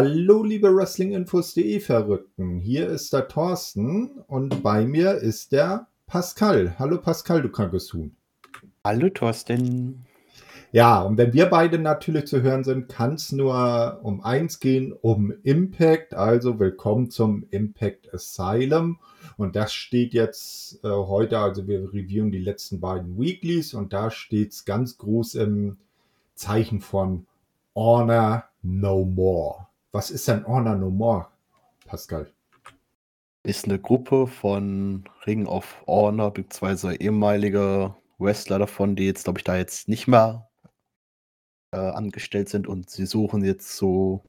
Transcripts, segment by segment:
Hallo, liebe Wrestlinginfos.de Verrückten. Hier ist der Thorsten und bei mir ist der Pascal. Hallo Pascal, du krankes Huhn. Hallo Thorsten. Ja, und wenn wir beide natürlich zu hören sind, kann es nur um eins gehen, um Impact. Also willkommen zum Impact Asylum. Und das steht jetzt äh, heute, also wir reviewen die letzten beiden Weeklies und da steht es ganz groß im Zeichen von Honor No More. Was ist denn Honor No More, Pascal? Ist eine Gruppe von Ring of Honor, beziehungsweise ehemalige Wrestler davon, die jetzt, glaube ich, da jetzt nicht mehr äh, angestellt sind und sie suchen jetzt so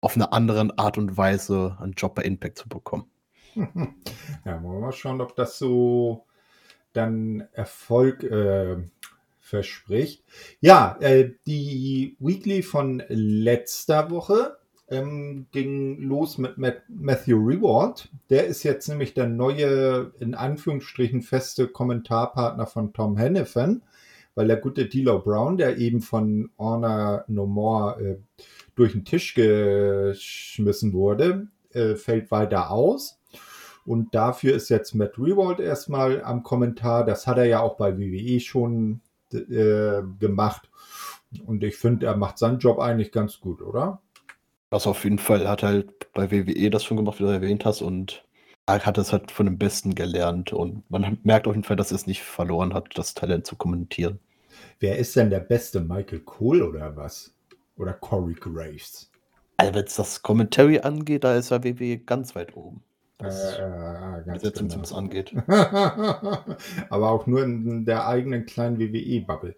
auf eine andere Art und Weise einen Job bei Impact zu bekommen. Ja, wollen wir mal schauen, ob das so dann Erfolg äh, verspricht. Ja, äh, die Weekly von letzter Woche ähm, ging los mit Matthew Reward. Der ist jetzt nämlich der neue, in Anführungsstrichen, feste Kommentarpartner von Tom Hannifan, weil der gute D'Lo Brown, der eben von Honor No More äh, durch den Tisch geschmissen wurde, äh, fällt weiter aus. Und dafür ist jetzt Matt Rewald erstmal am Kommentar. Das hat er ja auch bei WWE schon äh, gemacht. Und ich finde, er macht seinen Job eigentlich ganz gut, oder? Das auf jeden Fall. Hat halt bei WWE das schon gemacht, wie du erwähnt hast. Und er hat es halt von dem Besten gelernt. Und man merkt auf jeden Fall, dass er es nicht verloren hat, das Talent zu kommentieren. Wer ist denn der beste? Michael Cole oder was? Oder Corey Graves? Also, wenn es das Commentary angeht, da ist er WWE ganz weit oben. Was äh, äh, Besetzung genau. angeht. Aber auch nur in der eigenen kleinen WWE-Bubble.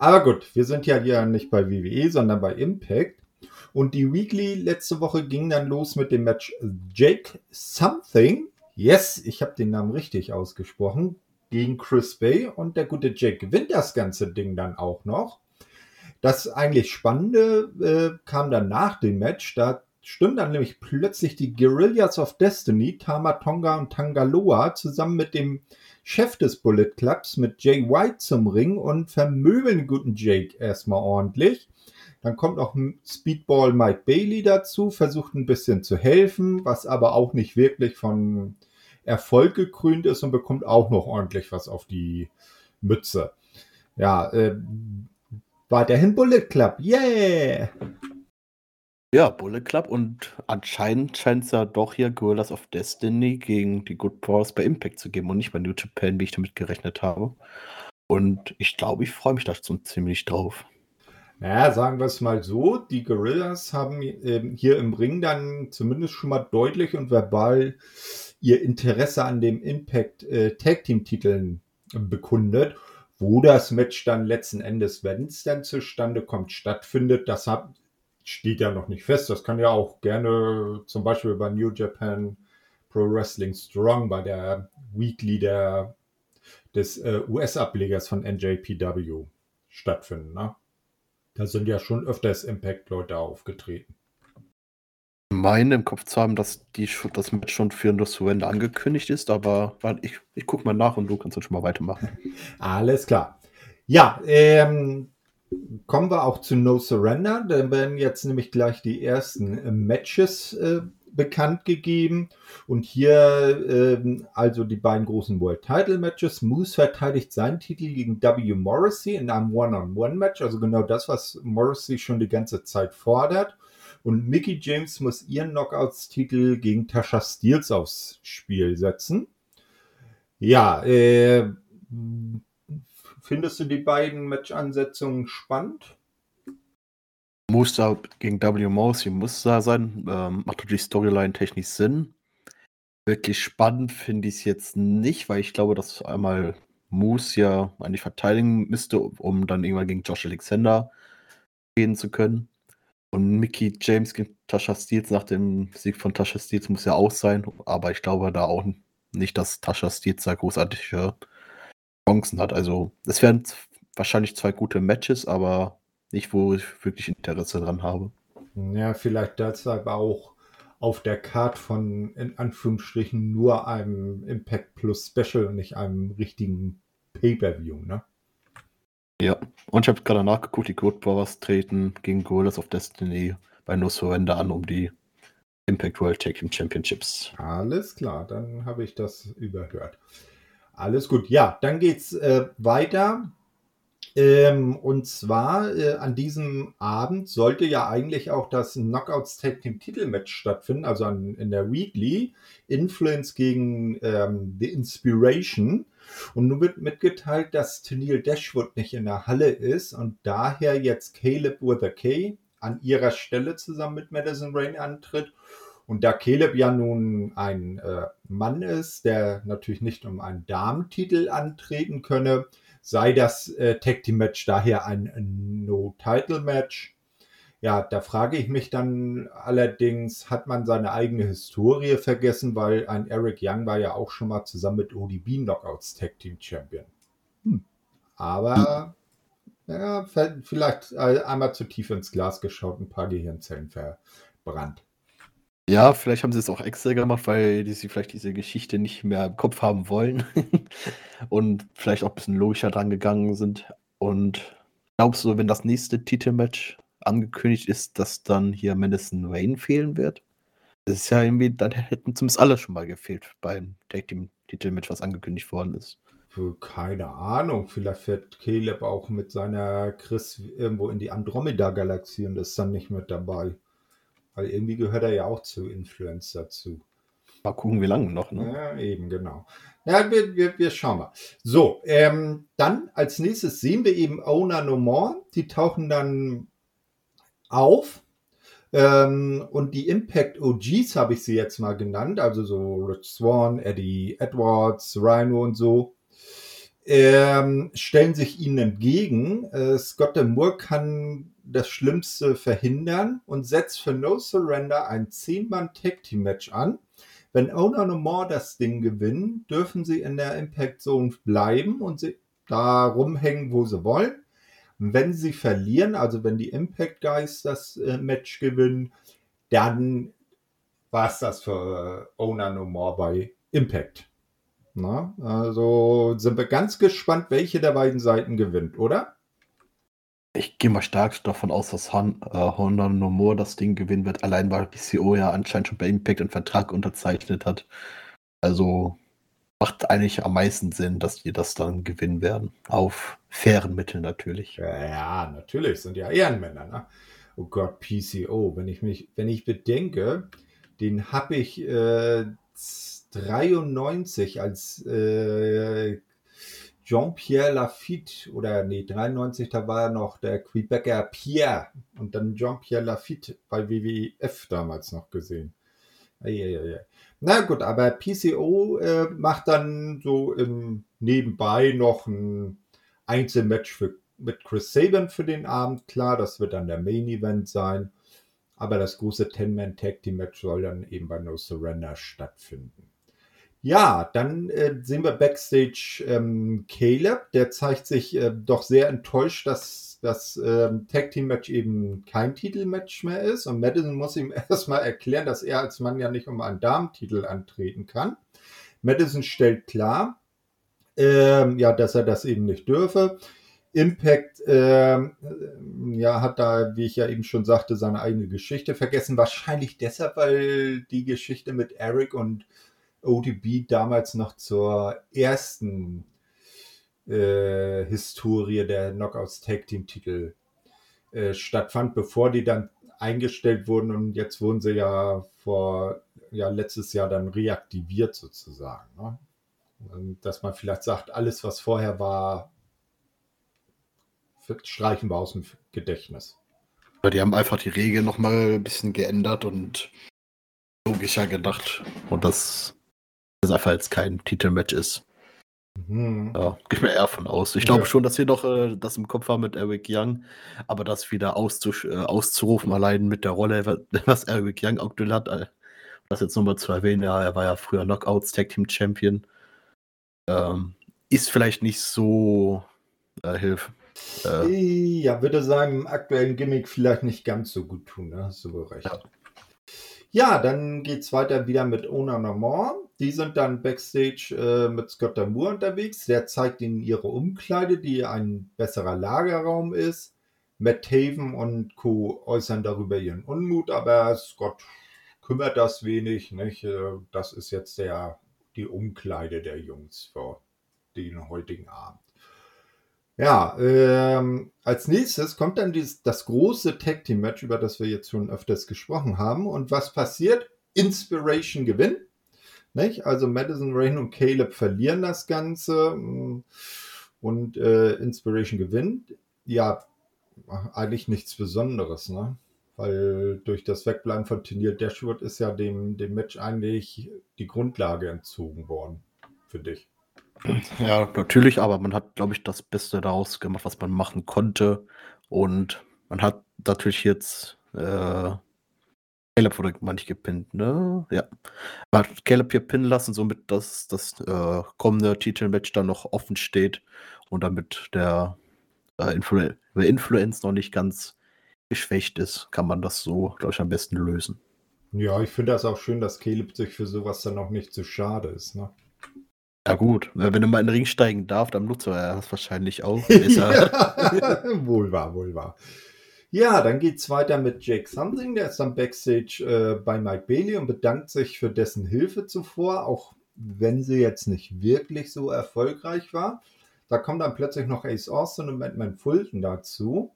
Aber gut, wir sind ja hier nicht bei WWE, sondern bei Impact. Und die Weekly letzte Woche ging dann los mit dem Match Jake Something. Yes, ich habe den Namen richtig ausgesprochen. Gegen Chris Bay. Und der gute Jake gewinnt das ganze Ding dann auch noch. Das eigentlich Spannende äh, kam dann nach dem Match. Da stimmen dann nämlich plötzlich die Guerrillas of Destiny, Tamatonga und Tangaloa, zusammen mit dem Chef des Bullet Clubs, mit Jay White zum Ring und vermöbeln guten Jake erstmal ordentlich. Dann kommt noch Speedball Mike Bailey dazu, versucht ein bisschen zu helfen, was aber auch nicht wirklich von Erfolg gekrönt ist und bekommt auch noch ordentlich was auf die Mütze. Ja, äh, weiterhin Bullet Club, yeah! Ja, Bullet Club und anscheinend scheint es ja doch hier Gorillas of Destiny gegen die Good Brothers bei Impact zu geben und nicht bei New Japan, wie ich damit gerechnet habe. Und ich glaube, ich freue mich da schon ziemlich drauf. Naja, sagen wir es mal so, die Gorillas haben ähm, hier im Ring dann zumindest schon mal deutlich und verbal ihr Interesse an dem Impact äh, Tag Team Titeln bekundet. Wo das Match dann letzten Endes, wenn es dann zustande kommt, stattfindet, das hat, steht ja noch nicht fest. Das kann ja auch gerne zum Beispiel bei New Japan Pro Wrestling Strong, bei der Weekly der, des äh, US-Ablegers von NJPW stattfinden. Ne? Da sind ja schon öfters Impact-Leute aufgetreten. Ich meine im Kopf zu haben, dass die, das Match schon für No Surrender angekündigt ist, aber ich, ich gucke mal nach und du kannst dann schon mal weitermachen. Alles klar. Ja, ähm, kommen wir auch zu No Surrender. Da werden jetzt nämlich gleich die ersten Matches äh, bekannt gegeben. Und hier äh, also die beiden großen World Title Matches. Moose verteidigt seinen Titel gegen W. Morrissey in einem One-on-One-Match. Also genau das, was Morrissey schon die ganze Zeit fordert. Und Mickey James muss ihren Knockouts-Titel gegen Tasha Steels aufs Spiel setzen. Ja, äh, Findest du die beiden Match-Ansetzungen spannend? Muss da gegen W. Mousy muss da sein. Ähm, macht natürlich Storyline technisch Sinn. Wirklich spannend finde ich es jetzt nicht, weil ich glaube, dass einmal Moose ja eigentlich verteidigen müsste, um dann irgendwann gegen Josh Alexander gehen zu können. Und Mickey James gegen Tasha Steels nach dem Sieg von Tasha Steels muss ja auch sein, aber ich glaube da auch nicht, dass Tasha Steels da großartige Chancen hat. Also es werden wahrscheinlich zwei gute Matches, aber nicht, wo ich wirklich Interesse dran habe. Ja, vielleicht deshalb auch auf der Card von in Anführungsstrichen nur einem Impact Plus Special und nicht einem richtigen Pay-Per-View, ne? Ja, und ich habe gerade nachgeguckt, die Code Brothers treten gegen Gorillas of Destiny bei No Surrender an um die Impact World Tag Team Championships. Alles klar, dann habe ich das überhört. Alles gut. Ja, dann geht's äh, weiter. Ähm, und zwar äh, an diesem Abend sollte ja eigentlich auch das Knockouts Tag Team Titelmatch stattfinden, also an, in der Weekly. Influence gegen ähm, The Inspiration. Und nun wird mitgeteilt, dass Tennille Dashwood nicht in der Halle ist und daher jetzt Caleb with a K an ihrer Stelle zusammen mit Madison Rain antritt. Und da Caleb ja nun ein äh, Mann ist, der natürlich nicht um einen Damentitel antreten könne, sei das äh, Tag Team Match daher ein No-Title-Match. Ja, da frage ich mich dann allerdings, hat man seine eigene Historie vergessen, weil ein Eric Young war ja auch schon mal zusammen mit ODB Knockouts Tag Team Champion. Hm. Aber ja, vielleicht äh, einmal zu tief ins Glas geschaut, ein paar Gehirnzellen verbrannt. Ja, vielleicht haben sie es auch extra gemacht, weil die sie vielleicht diese Geschichte nicht mehr im Kopf haben wollen und vielleicht auch ein bisschen logischer dran gegangen sind. Und glaubst du, wenn das nächste Titelmatch angekündigt ist, dass dann hier Madison Wayne fehlen wird. Das ist ja irgendwie, dann hätten zumindest alle schon mal gefehlt beim Tag Team Titelmatch, was angekündigt worden ist. Keine Ahnung, vielleicht fährt Caleb auch mit seiner Chris irgendwo in die Andromeda-Galaxie und ist dann nicht mit dabei. Weil irgendwie gehört er ja auch zu Influence dazu. Mal gucken, wie lange noch, ne? Ja, eben, genau. Ja, wir, wir, wir schauen mal. So, ähm, dann als nächstes sehen wir eben Owner No More. Die tauchen dann auf. Ähm, und die Impact OGs habe ich sie jetzt mal genannt, also so Rich Swan, Eddie Edwards, Rhino und so, ähm, stellen sich ihnen entgegen. Äh, Scott Moore kann das Schlimmste verhindern und setzt für No Surrender ein 10-Mann-Tag-Team-Match an. Wenn Owner No More das Ding gewinnen, dürfen sie in der Impact Zone bleiben und sie da rumhängen, wo sie wollen. Wenn sie verlieren, also wenn die Impact Guys das äh, Match gewinnen, dann war es das für äh, Owner No More bei Impact. Na, also sind wir ganz gespannt, welche der beiden Seiten gewinnt, oder? Ich gehe mal stark davon aus, dass Han, äh, Honda No More das Ding gewinnen wird, allein weil PCO ja anscheinend schon bei Impact einen Vertrag unterzeichnet hat. Also macht eigentlich am meisten Sinn, dass die das dann gewinnen werden. Auf fairen Mitteln natürlich. Ja, natürlich, sind ja Ehrenmänner. Ne? Oh Gott, PCO, wenn ich mich, wenn ich bedenke, den habe ich äh, 93 als äh, Jean-Pierre Lafitte oder nee, 93, da war noch der Quebecer Pierre und dann Jean-Pierre Lafitte bei WWF damals noch gesehen. Eieiei. Na gut, aber PCO äh, macht dann so im Nebenbei noch ein Einzelmatch für, mit Chris Sabin für den Abend. Klar, das wird dann der Main Event sein. Aber das große Ten-Man-Tag-Team-Match soll dann eben bei No Surrender stattfinden. Ja, dann äh, sehen wir Backstage ähm, Caleb. Der zeigt sich äh, doch sehr enttäuscht, dass das ähm, Tag Team Match eben kein Titelmatch mehr ist. Und Madison muss ihm erstmal erklären, dass er als Mann ja nicht um einen Damentitel antreten kann. Madison stellt klar, ähm, ja, dass er das eben nicht dürfe. Impact ähm, ja, hat da, wie ich ja eben schon sagte, seine eigene Geschichte vergessen. Wahrscheinlich deshalb, weil die Geschichte mit Eric und ODB damals noch zur ersten äh, Historie der Knockouts Tag Team Titel äh, stattfand, bevor die dann eingestellt wurden und jetzt wurden sie ja vor ja letztes Jahr dann reaktiviert sozusagen. Ne? Dass man vielleicht sagt, alles was vorher war, streichen wir aus dem Gedächtnis. Ja, die haben einfach die Regeln nochmal ein bisschen geändert und logischer gedacht. Und das, das einfach jetzt kein Titelmatch ist. Mhm. Ja, gehe mir eher von aus. Ich glaube ja. schon, dass wir noch äh, das im Kopf haben mit Eric Young, aber das wieder äh, auszurufen, allein mit der Rolle, was Eric Young aktuell hat, äh, das jetzt nochmal zu erwähnen, ja, er war ja früher Knockouts Tag Team Champion, ähm, ist vielleicht nicht so äh, hilf. Äh, ja, würde seinem aktuellen Gimmick vielleicht nicht ganz so gut tun, ne? hast du recht. Ja. Ja, dann geht es weiter wieder mit Ona Normand. Die sind dann backstage äh, mit Scott Moore unterwegs. Der zeigt ihnen ihre Umkleide, die ein besserer Lagerraum ist. Matt Taven und Co. äußern darüber ihren Unmut, aber Scott kümmert das wenig. Nicht? Äh, das ist jetzt der, die Umkleide der Jungs für den heutigen Abend. Ja, ähm, als nächstes kommt dann dieses, das große Tag Team Match, über das wir jetzt schon öfters gesprochen haben. Und was passiert? Inspiration gewinnt. Nicht? Also Madison Rain und Caleb verlieren das Ganze und äh, Inspiration gewinnt. Ja, eigentlich nichts Besonderes, ne? Weil durch das Wegbleiben von Tenier Dashwood ist ja dem, dem Match eigentlich die Grundlage entzogen worden, für dich. Ja, natürlich, aber man hat, glaube ich, das Beste daraus gemacht, was man machen konnte. Und man hat natürlich jetzt äh, Caleb wurde mal nicht gepinnt, ne? Ja. Man hat Caleb hier pinnen lassen, somit dass das äh, kommende Titelmatch dann noch offen steht und damit der äh, Influ Influence noch nicht ganz geschwächt ist, kann man das so, glaube ich, am besten lösen. Ja, ich finde das auch schön, dass Caleb sich für sowas dann auch nicht zu schade ist, ne? Ja gut, wenn er mal in den Ring steigen darf, dann nutzt er das wahrscheinlich auch. ja, wohl wahr, wohl wahr. Ja, dann geht es weiter mit Jake Something. Der ist dann Backstage äh, bei Mike Bailey und bedankt sich für dessen Hilfe zuvor, auch wenn sie jetzt nicht wirklich so erfolgreich war. Da kommt dann plötzlich noch Ace Austin und Madman Fulton dazu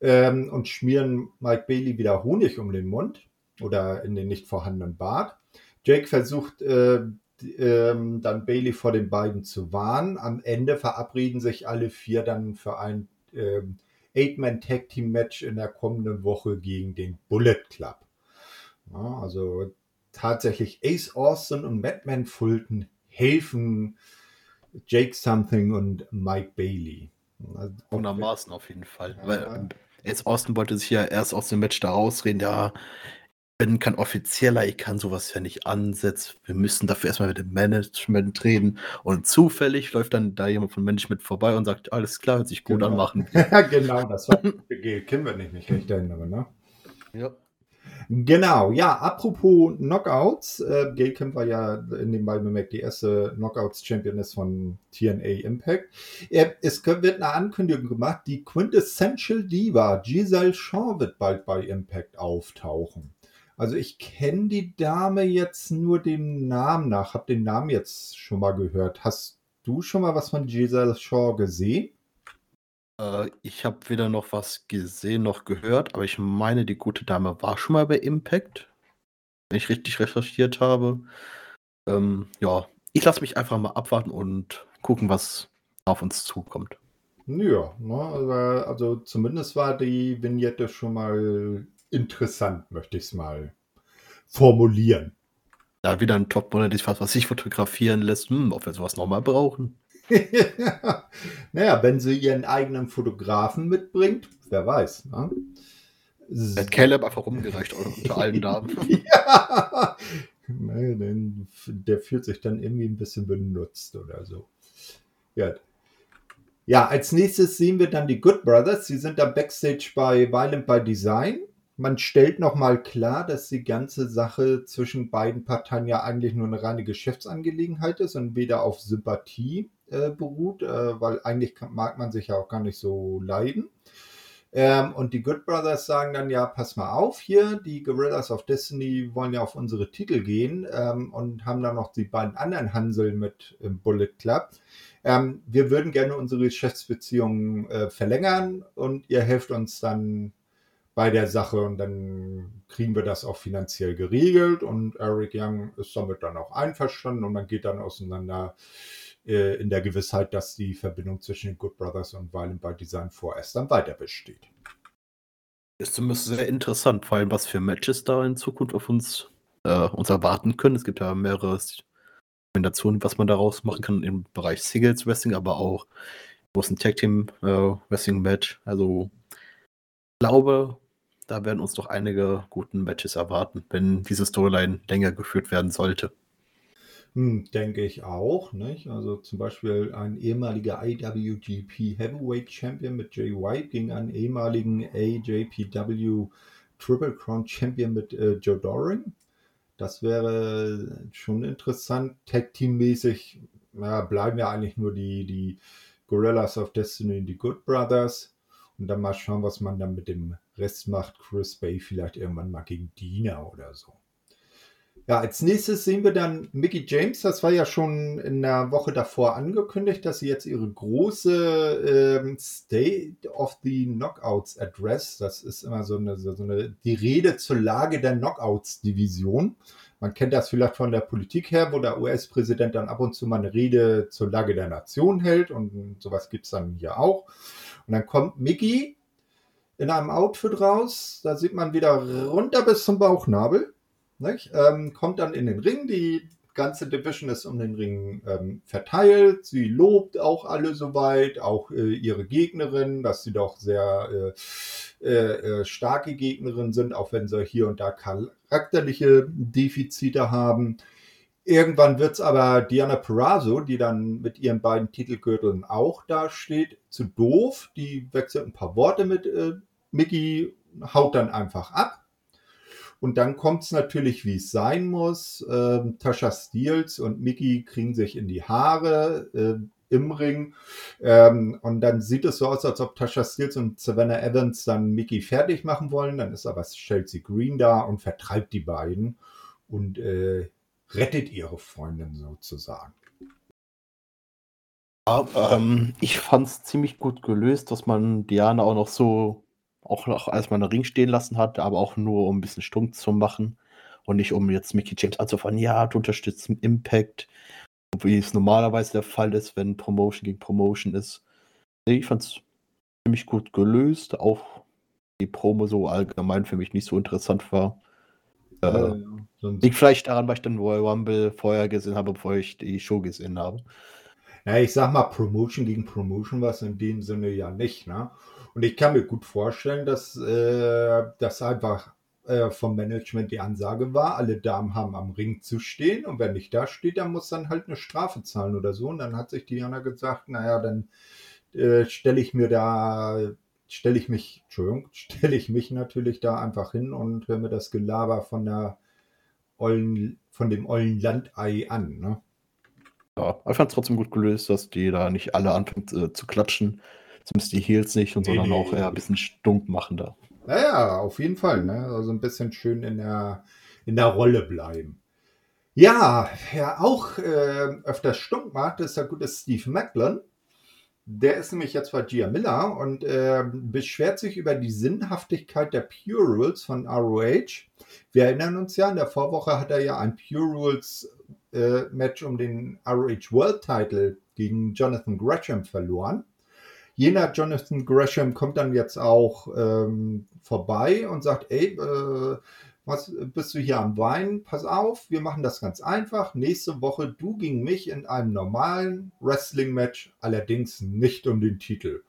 ähm, und schmieren Mike Bailey wieder Honig um den Mund oder in den nicht vorhandenen Bart. Jake versucht äh, ähm, dann Bailey vor den beiden zu warnen. Am Ende verabreden sich alle vier dann für ein ähm, Eight-Man-Tag-Team-Match in der kommenden Woche gegen den Bullet Club. Ja, also tatsächlich Ace Austin und Madman Fulton helfen Jake Something und Mike Bailey. Also Wundermaßen auf jeden Fall. Ja. Weil Ace Austin wollte sich ja erst aus dem Match da rausreden, ja, bin kein Offizieller, ich kann sowas ja nicht ansetzen. Wir müssen dafür erstmal mit dem Management reden. Und zufällig läuft dann da jemand von Management vorbei und sagt, alles klar, hört sich gut genau. an, machen. Ja, genau, das war kennen wir nicht, nicht recht erinnere, ne? Ja. Genau, ja, apropos Knockouts, äh, Gail Kim war ja in dem beiden bemerkt die erste Knockouts-Championess von TNA Impact. Äh, es wird eine Ankündigung gemacht, die Quintessential Diva Giselle Shaw wird bald bei Impact auftauchen. Also ich kenne die Dame jetzt nur dem Namen nach, habe den Namen jetzt schon mal gehört. Hast du schon mal was von Giselle Shaw gesehen? Äh, ich habe weder noch was gesehen noch gehört, aber ich meine, die gute Dame war schon mal bei Impact, wenn ich richtig recherchiert habe. Ähm, ja, ich lasse mich einfach mal abwarten und gucken, was auf uns zukommt. Ja, ne, also zumindest war die Vignette schon mal interessant, möchte ich es mal formulieren. Da wieder ein Topmodell, das was sich fotografieren lässt, hm, ob wir sowas nochmal brauchen. naja, wenn sie ihren eigenen Fotografen mitbringt, wer weiß. Ne? Hat Caleb einfach rumgereicht unter allen Damen. ja, naja, denn der fühlt sich dann irgendwie ein bisschen benutzt oder so. Ja. ja, als nächstes sehen wir dann die Good Brothers. Sie sind da backstage bei Violent by Design man stellt nochmal klar, dass die ganze Sache zwischen beiden Parteien ja eigentlich nur eine reine Geschäftsangelegenheit ist und weder auf Sympathie äh, beruht, äh, weil eigentlich kann, mag man sich ja auch gar nicht so leiden. Ähm, und die Good Brothers sagen dann ja, pass mal auf hier, die Gorillas of Destiny wollen ja auf unsere Titel gehen ähm, und haben dann noch die beiden anderen Hansel mit im Bullet Club. Ähm, wir würden gerne unsere Geschäftsbeziehungen äh, verlängern und ihr helft uns dann bei der Sache und dann kriegen wir das auch finanziell geregelt und Eric Young ist damit dann auch einverstanden und man geht dann auseinander äh, in der Gewissheit, dass die Verbindung zwischen den Good Brothers und Violent by Design vorerst dann weiter besteht. Ist zumindest sehr interessant, vor allem was für Matches da in Zukunft auf uns, äh, uns erwarten können. Es gibt ja mehrere Kombinationen, was man daraus machen kann im Bereich Singles Wrestling, aber auch großen Tag Team äh, Wrestling Match. Also ich glaube, da werden uns doch einige guten Matches erwarten, wenn diese Storyline länger geführt werden sollte. Hm, denke ich auch. Nicht? Also zum Beispiel ein ehemaliger IWGP Heavyweight Champion mit Jay White gegen einen ehemaligen AJPW Triple Crown Champion mit äh, Joe Doring. Das wäre schon interessant. Tag Team mäßig ja, bleiben ja eigentlich nur die, die Gorillas of Destiny die Good Brothers. Und dann mal schauen, was man dann mit dem Rest macht. Chris Bay vielleicht irgendwann mal gegen Dina oder so. Ja, als nächstes sehen wir dann Mickey James. Das war ja schon in der Woche davor angekündigt, dass sie jetzt ihre große ähm, State of the Knockouts Address, das ist immer so eine, so eine, die Rede zur Lage der Knockouts-Division. Man kennt das vielleicht von der Politik her, wo der US-Präsident dann ab und zu mal eine Rede zur Lage der Nation hält und sowas gibt es dann hier auch. Und dann kommt Mickey in einem Outfit raus, da sieht man wieder runter bis zum Bauchnabel ähm, kommt dann in den Ring, die ganze Division ist um den Ring ähm, verteilt. Sie lobt auch alle soweit, auch äh, ihre Gegnerin, dass sie doch sehr äh, äh, äh starke Gegnerin sind, auch wenn sie hier und da charakterliche Defizite haben. Irgendwann wird es aber Diana Perazzo, die dann mit ihren beiden Titelgürteln auch dasteht, zu doof. Die wechselt ein paar Worte mit äh, Mickey, haut dann einfach ab. Und dann kommt es natürlich, wie es sein muss. Ähm, Tasha Steels und Mickey kriegen sich in die Haare äh, im Ring. Ähm, und dann sieht es so aus, als ob Tasha Steels und Savannah Evans dann Mickey fertig machen wollen. Dann ist aber Chelsea Green da und vertreibt die beiden und äh, rettet ihre Freundin sozusagen. Ja, ähm, ich fand es ziemlich gut gelöst, dass man Diana auch noch so auch noch als man einen Ring stehen lassen hat, aber auch nur um ein bisschen stumm zu machen und nicht um jetzt Mickey James anzufangen, ja, du unterstützt Impact, wie es normalerweise der Fall ist, wenn Promotion gegen Promotion ist. Ich fand es ziemlich gut gelöst, auch die Promo so allgemein für mich nicht so interessant war. Äh, ja, ja. Liegt vielleicht daran, weil ich dann Royal Rumble vorher gesehen habe, bevor ich die Show gesehen habe. Ja, ich sag mal, Promotion gegen Promotion war es in dem Sinne ja nicht, ne? Und ich kann mir gut vorstellen, dass äh, das einfach äh, vom Management die Ansage war, alle Damen haben am Ring zu stehen und wer nicht da steht, der muss dann halt eine Strafe zahlen oder so. Und dann hat sich Diana gesagt, naja, dann äh, stelle ich mir da, stelle ich mich, Entschuldigung, stelle ich mich natürlich da einfach hin und höre mir das Gelaber von der ollen, von dem ollen Landei an. Ne? Ja, ich fand es trotzdem gut gelöst, dass die da nicht alle anfangen äh, zu klatschen Zumindest die Heels nicht, und nee, sondern nee, auch eher ein bisschen stunk machen da. Naja, auf jeden Fall. Ne? Also ein bisschen schön in der, in der Rolle bleiben. Ja, wer auch äh, öfters stunk macht, ist der gute Steve Macklin. Der ist nämlich jetzt bei Gia Miller und äh, beschwert sich über die Sinnhaftigkeit der Pure Rules von ROH. Wir erinnern uns ja, in der Vorwoche hat er ja ein Pure Rules äh, Match um den ROH World Title gegen Jonathan Gresham verloren jener Jonathan Gresham kommt dann jetzt auch ähm, vorbei und sagt, ey, äh, was bist du hier am Wein? Pass auf, wir machen das ganz einfach. Nächste Woche du gegen mich in einem normalen Wrestling-Match, allerdings nicht um den Titel.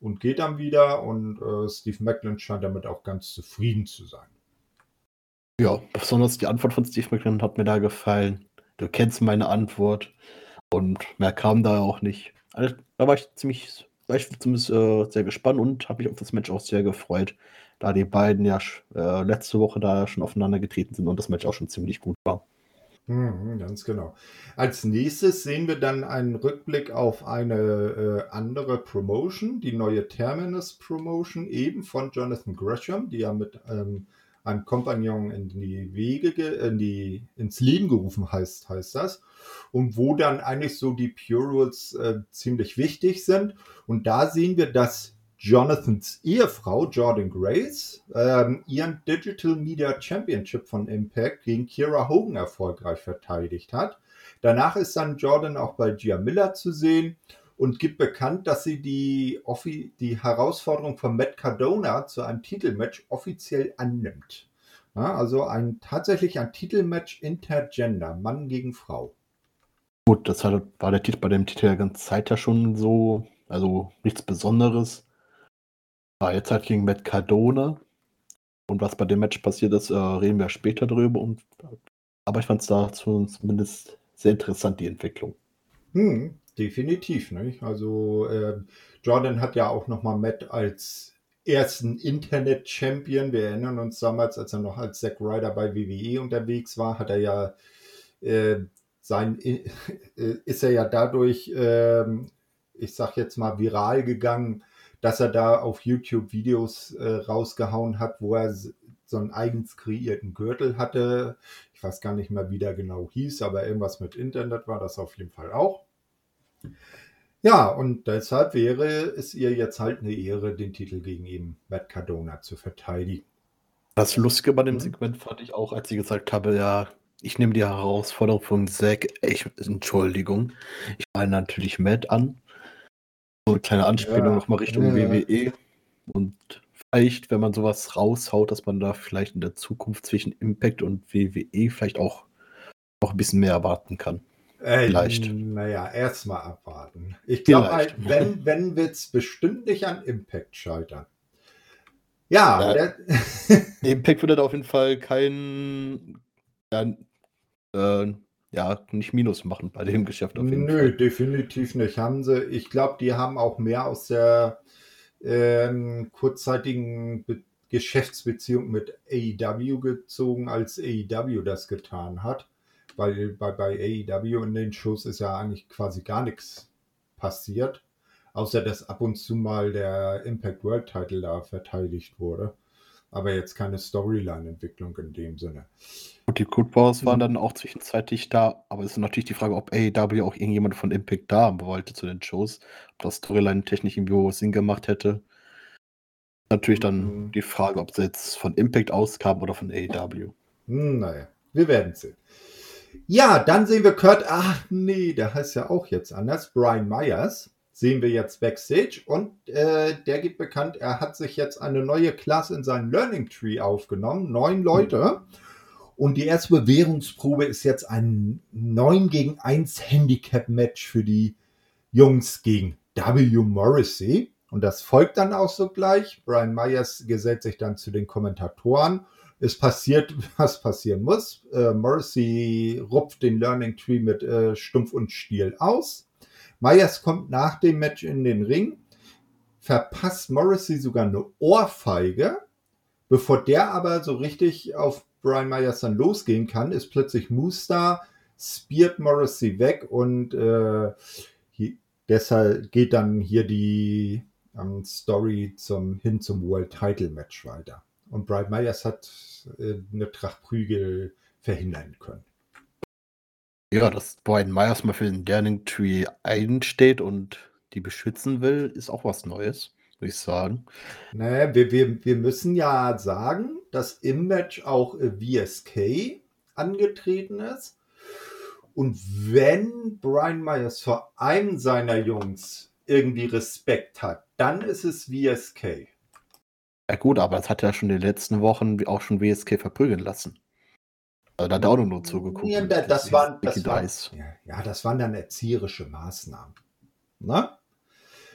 Und geht dann wieder und äh, Steve Macklin scheint damit auch ganz zufrieden zu sein. Ja, besonders die Antwort von Steve Macklin hat mir da gefallen. Du kennst meine Antwort und mehr kam da auch nicht. Also, da war ich ziemlich war ich zumindest äh, sehr gespannt und habe mich auf das Match auch sehr gefreut, da die beiden ja äh, letzte Woche da schon aufeinander getreten sind und das Match auch schon ziemlich gut war. Mhm, ganz genau. Als nächstes sehen wir dann einen Rückblick auf eine äh, andere Promotion, die neue Terminus Promotion, eben von Jonathan Gresham, die ja mit ähm, einem Kompagnon in die Wege, in die, ins Leben gerufen heißt, heißt das und wo dann eigentlich so die Pure Rules äh, ziemlich wichtig sind. Und da sehen wir, dass Jonathans Ehefrau Jordan Grace ähm, ihren Digital Media Championship von Impact gegen Kira Hogan erfolgreich verteidigt hat. Danach ist dann Jordan auch bei Gia Miller zu sehen und gibt bekannt, dass sie die, die Herausforderung von Matt Cardona zu einem Titelmatch offiziell annimmt. Ja, also ein, tatsächlich ein Titelmatch intergender, Mann gegen Frau. Gut, das war der Titel bei dem Titel ja ganze Zeit ja schon so, also nichts Besonderes. War jetzt halt gegen Matt Cardona. Und was bei dem Match passiert ist, äh, reden wir später drüber. Und, aber ich fand es dazu zumindest sehr interessant, die Entwicklung. Hm, definitiv. Nicht? Also äh, Jordan hat ja auch nochmal Matt als ersten Internet-Champion. Wir erinnern uns damals, als er noch als Zack Ryder bei WWE unterwegs war, hat er ja äh, sein, äh, ist er ja dadurch, ähm, ich sag jetzt mal, viral gegangen, dass er da auf YouTube Videos äh, rausgehauen hat, wo er so einen eigens kreierten Gürtel hatte. Ich weiß gar nicht mehr, wie der genau hieß, aber irgendwas mit Internet war das auf jeden Fall auch. Ja, und deshalb wäre es ihr jetzt halt eine Ehre, den Titel gegen eben Matt Cardona zu verteidigen. Das Lustige bei dem mhm. Segment fand ich auch, als sie gesagt habe, ja, ich nehme die Herausforderung von Zack, ich, Entschuldigung, ich meine natürlich Matt an. So eine kleine Anspielung ja, nochmal Richtung ja. WWE. Und vielleicht, wenn man sowas raushaut, dass man da vielleicht in der Zukunft zwischen Impact und WWE vielleicht auch noch ein bisschen mehr erwarten kann. Äh, vielleicht. Naja, erstmal abwarten. Ich glaube, halt, wenn, wenn wird es bestimmt nicht an Impact scheitern. Ja, ja Impact würde da auf jeden Fall kein, ja, äh, ja, nicht Minus machen bei dem Geschäft auf jeden Nö, Fall. Nö, definitiv nicht. Haben sie, ich glaube, die haben auch mehr aus der äh, kurzzeitigen Be Geschäftsbeziehung mit AEW gezogen, als AEW das getan hat. Weil bei, bei AEW in den Shows ist ja eigentlich quasi gar nichts passiert. Außer dass ab und zu mal der Impact World Title da verteidigt wurde aber jetzt keine Storyline-Entwicklung in dem Sinne. Und die Good Wars waren mhm. dann auch zwischenzeitlich da, aber es ist natürlich die Frage, ob AEW auch irgendjemand von Impact da haben wollte zu den Shows, ob das Storyline-technisch irgendwie Sinn gemacht hätte. Natürlich dann mhm. die Frage, ob sie jetzt von Impact auskam oder von AEW. Hm, naja, wir werden sehen. Ja, dann sehen wir Kurt, ach nee, der heißt ja auch jetzt anders, Brian Myers sehen wir jetzt backstage und äh, der gibt bekannt, er hat sich jetzt eine neue Klasse in seinen Learning Tree aufgenommen, neun Leute. Und die erste Bewährungsprobe ist jetzt ein 9 gegen 1 Handicap-Match für die Jungs gegen W. Morrissey. Und das folgt dann auch sogleich. Brian Myers gesellt sich dann zu den Kommentatoren. Es passiert, was passieren muss. Äh, Morrissey rupft den Learning Tree mit äh, Stumpf und Stiel aus. Myers kommt nach dem Match in den Ring, verpasst Morrissey sogar eine Ohrfeige. Bevor der aber so richtig auf Brian Myers dann losgehen kann, ist plötzlich Moose da, speart Morrissey weg und äh, hier, deshalb geht dann hier die ähm, Story zum, hin zum World Title Match weiter. Und Brian Myers hat eine Tracht Prügel verhindern können. Ja, dass Brian Myers mal für den Learning Tree einsteht und die beschützen will, ist auch was Neues, würde ich sagen. Naja, wir, wir, wir müssen ja sagen, dass im Match auch äh, VSK angetreten ist. Und wenn Brian Myers vor einem seiner Jungs irgendwie Respekt hat, dann ist es VSK. Ja gut, aber das hat er schon in den letzten Wochen auch schon VSK verprügeln lassen. Also da hat auch nur zugeguckt. Ja, das, das, waren, das waren, ja, ja, das waren dann erzieherische Maßnahmen. Na?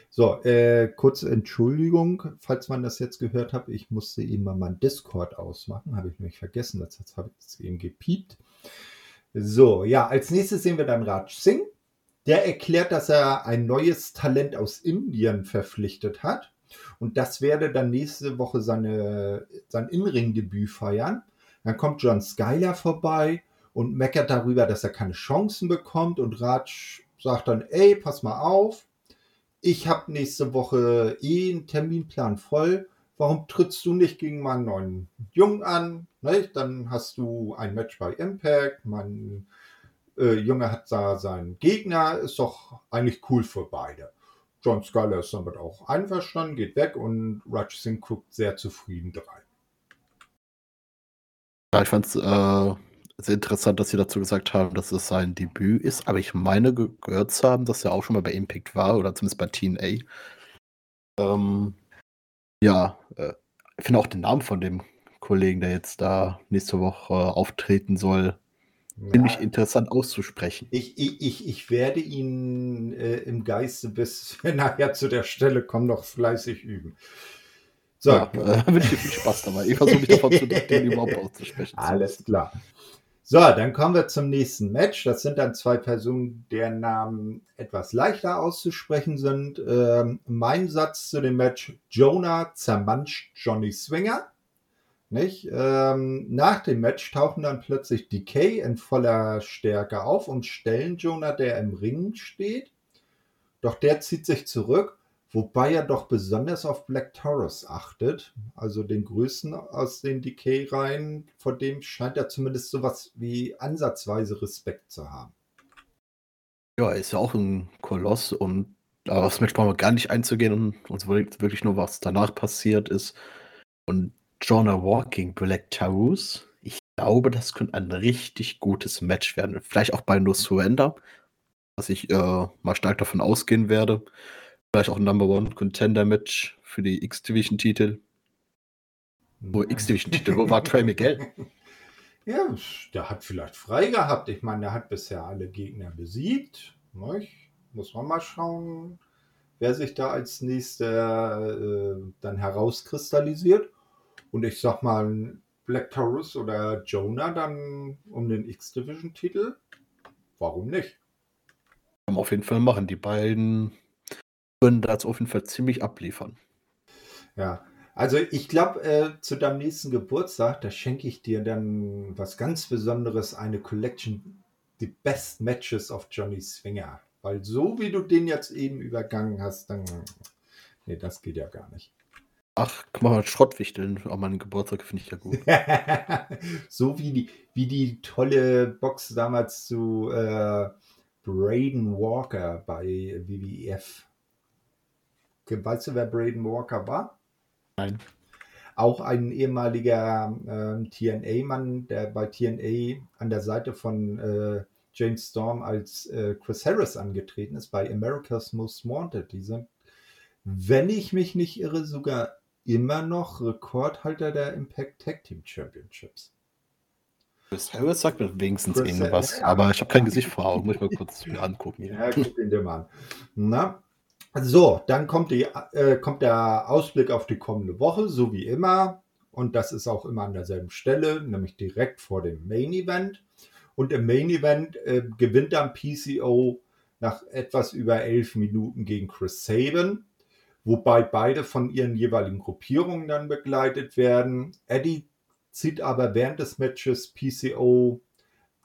So, äh, kurze Entschuldigung, falls man das jetzt gehört hat. Ich musste eben mal mein Discord ausmachen. Habe ich nämlich vergessen. Das jetzt habe ich es eben gepiept. So, ja, als nächstes sehen wir dann Raj Singh. Der erklärt, dass er ein neues Talent aus Indien verpflichtet hat. Und das werde dann nächste Woche seine, sein Inring-Debüt feiern. Dann kommt John Skyler vorbei und meckert darüber, dass er keine Chancen bekommt. Und Raj sagt dann, ey, pass mal auf, ich habe nächste Woche eh einen Terminplan voll. Warum trittst du nicht gegen meinen neuen Jungen an? Ne? Dann hast du ein Match bei Impact. Mein äh, Junge hat da seinen Gegner. Ist doch eigentlich cool für beide. John Skyler ist damit auch einverstanden, geht weg und Singh guckt sehr zufrieden rein. Ja, ich fand es äh, sehr interessant, dass Sie dazu gesagt haben, dass es sein Debüt ist. Aber ich meine ge gehört zu haben, dass er auch schon mal bei Impact war oder zumindest bei TNA. Ähm, ja, äh, ich finde auch den Namen von dem Kollegen, der jetzt da nächste Woche äh, auftreten soll, ja. ziemlich interessant auszusprechen. Ich, ich, ich, ich werde ihn äh, im Geiste, bis wir nachher zu der Stelle kommen, noch fleißig üben. So. Ja, äh, wünsche dir viel Spaß dabei. Ich versuche mich davon zu den überhaupt auszusprechen. Alles klar. So, dann kommen wir zum nächsten Match. Das sind dann zwei Personen, deren Namen etwas leichter auszusprechen sind. Ähm, mein Satz zu dem Match: Jonah zermanscht Johnny Swinger. Nicht? Ähm, nach dem Match tauchen dann plötzlich Decay in voller Stärke auf und stellen Jonah, der im Ring steht. Doch der zieht sich zurück Wobei er doch besonders auf Black Taurus achtet, also den größten aus den Decay-Reihen, vor dem scheint er zumindest sowas wie ansatzweise Respekt zu haben. Ja, er ist ja auch ein Koloss und aber das Match brauchen wir gar nicht einzugehen und uns wirklich nur, was danach passiert ist. Und Jonah Walking Black Taurus, ich glaube, das könnte ein richtig gutes Match werden. Vielleicht auch bei No Surrender, was ich äh, mal stark davon ausgehen werde. Vielleicht auch ein Number One Contender Match für die X-Division-Titel. Wo X-Division-Titel, wo war Trey Miguel? Ja, der hat vielleicht frei gehabt. Ich meine, der hat bisher alle Gegner besiegt. Nicht? Muss man mal schauen, wer sich da als nächster äh, dann herauskristallisiert. Und ich sag mal, Black Taurus oder Jonah dann um den X-Division-Titel. Warum nicht? Kann man auf jeden Fall machen. Die beiden würden da auf jeden Fall ziemlich abliefern. Ja, also ich glaube, äh, zu deinem nächsten Geburtstag, da schenke ich dir dann was ganz Besonderes, eine Collection, die Best Matches of Johnny Swinger. Weil so wie du den jetzt eben übergangen hast, dann. Nee, das geht ja gar nicht. Ach, guck mal, Schrottwichteln an meinem Geburtstag finde ich ja gut. so wie die, wie die tolle Box damals zu äh, Braden Walker bei WWF. Weißt du, wer Braden Walker war? Nein. Auch ein ehemaliger äh, TNA-Mann, der bei TNA an der Seite von äh, James Storm als äh, Chris Harris angetreten ist bei America's Most Wanted. Die sind, wenn ich mich nicht irre, sogar immer noch Rekordhalter der Impact Tag Team Championships. Chris Harris sagt mir wenigstens Chris irgendwas, ja, aber ich habe kein Gesicht vor Augen, muss ich mal kurz mir angucken. Ja, guck ihn dir mal an. Na, so, dann kommt, die, äh, kommt der Ausblick auf die kommende Woche, so wie immer. Und das ist auch immer an derselben Stelle, nämlich direkt vor dem Main Event. Und im Main Event äh, gewinnt dann PCO nach etwas über elf Minuten gegen Chris Sabin, wobei beide von ihren jeweiligen Gruppierungen dann begleitet werden. Eddie zieht aber während des Matches PCO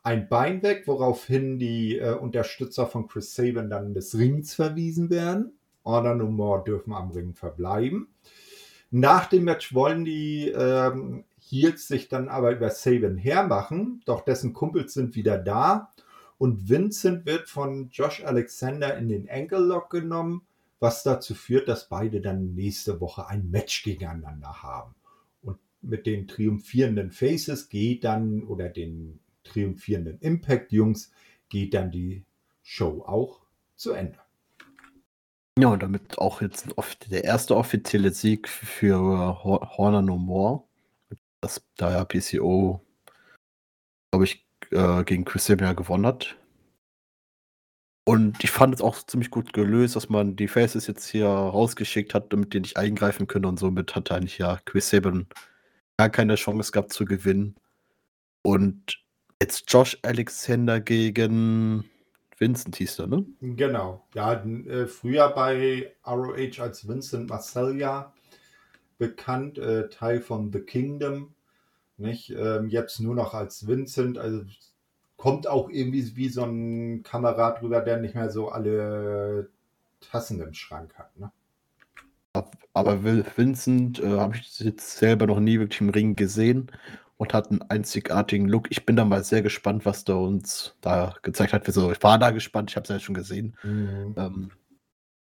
ein Bein weg, woraufhin die äh, Unterstützer von Chris Sabin dann des Rings verwiesen werden. Honor No More dürfen am Ring verbleiben. Nach dem Match wollen die ähm, Heels sich dann aber über Sabin hermachen, doch dessen Kumpels sind wieder da und Vincent wird von Josh Alexander in den Ankle Lock genommen, was dazu führt, dass beide dann nächste Woche ein Match gegeneinander haben. Und mit den triumphierenden Faces geht dann oder den triumphierenden Impact-Jungs geht dann die Show auch zu Ende. Ja, und damit auch jetzt der erste offizielle Sieg für Horner No More. Das, da ja PCO, glaube ich, äh, gegen Chris Sabin gewonnen hat. Und ich fand es auch ziemlich gut gelöst, dass man die Faces jetzt hier rausgeschickt hat, damit die nicht eingreifen können. Und somit hat eigentlich ja Chris Sabin gar keine Chance gehabt zu gewinnen. Und Jetzt Josh Alexander gegen Vincent hieß er, ne? Genau. Ja, äh, früher bei ROH als Vincent Marcellia bekannt, äh, Teil von The Kingdom. Nicht? Ähm, jetzt nur noch als Vincent. Also kommt auch irgendwie wie so ein Kamerad rüber, der nicht mehr so alle Tassen im Schrank hat. Ne? Aber Vincent äh, habe ich jetzt selber noch nie wirklich im Ring gesehen und hat einen einzigartigen Look. Ich bin da mal sehr gespannt, was der uns da gezeigt hat. Also, ich war da gespannt, ich habe es ja schon gesehen. Mhm. Ähm,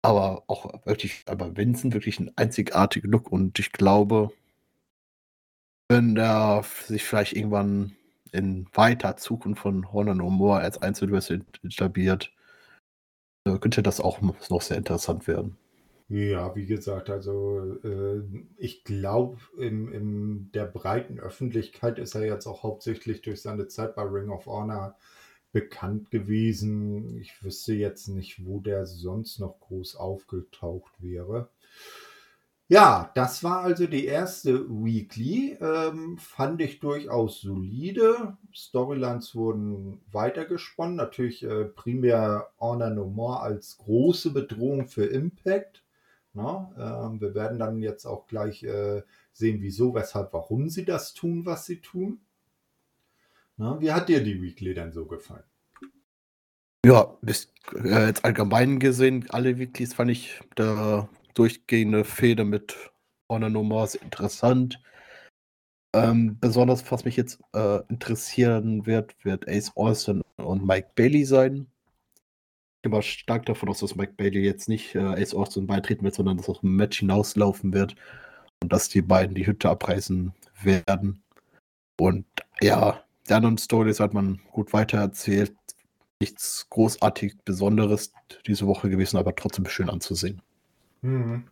aber auch wirklich, aber Vincent wirklich einen einzigartigen Look und ich glaube, wenn er sich vielleicht irgendwann in weiter Zukunft von Honor No More als Einzelwrestler etabliert, äh, könnte das auch noch sehr interessant werden. Ja, wie gesagt, also äh, ich glaube, in, in der breiten Öffentlichkeit ist er jetzt auch hauptsächlich durch seine Zeit bei Ring of Honor bekannt gewesen. Ich wüsste jetzt nicht, wo der sonst noch groß aufgetaucht wäre. Ja, das war also die erste Weekly. Ähm, fand ich durchaus solide. Storylines wurden weitergesponnen. Natürlich äh, primär Honor No More als große Bedrohung für Impact. Na, ähm, wir werden dann jetzt auch gleich äh, sehen, wieso, weshalb, warum sie das tun, was sie tun. Na, wie hat dir die Weekly denn so gefallen? Ja, bis äh, jetzt allgemein gesehen, alle Weeklies fand ich der durchgehende Fehde mit Nummer sehr interessant. Ähm, besonders, was mich jetzt äh, interessieren wird, wird Ace Austin und Mike Bailey sein. Ich gehe mal stark davon aus, dass Mike Bailey jetzt nicht äh, Ace Austin beitreten wird, sondern dass auf ein Match hinauslaufen wird und dass die beiden die Hütte abreißen werden. Und ja, die anderen Stories hat man gut weitererzählt. Nichts großartig Besonderes diese Woche gewesen, aber trotzdem schön anzusehen. Mhm.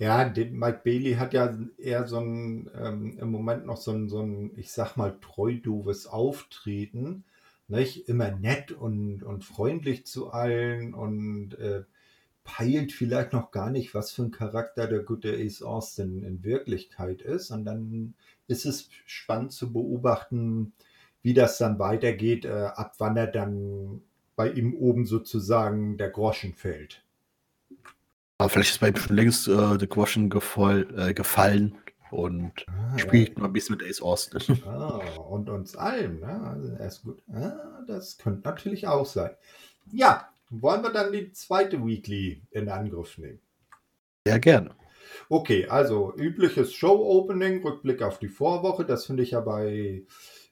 Ja, Mike Bailey hat ja eher so ein, ähm, im Moment noch so ein, so ein, ich sag mal, treu-doves Auftreten. Nicht? Immer nett und, und freundlich zu allen und äh, peilt vielleicht noch gar nicht, was für ein Charakter der gute Ace Austin in Wirklichkeit ist. Und dann ist es spannend zu beobachten, wie das dann weitergeht, äh, ab wann er dann bei ihm oben sozusagen der Groschen fällt. Aber vielleicht ist bei ihm schon längst äh, der Groschen gefall, äh, gefallen und ah, spielt ja. mal ein bisschen mit Ace Austin. Ah, und uns allen, ne? Also er ist gut. Ah, das könnte natürlich auch sein. Ja, wollen wir dann die zweite Weekly in Angriff nehmen? Sehr gerne. Okay, also übliches Show-Opening, Rückblick auf die Vorwoche. Das finde ich ja bei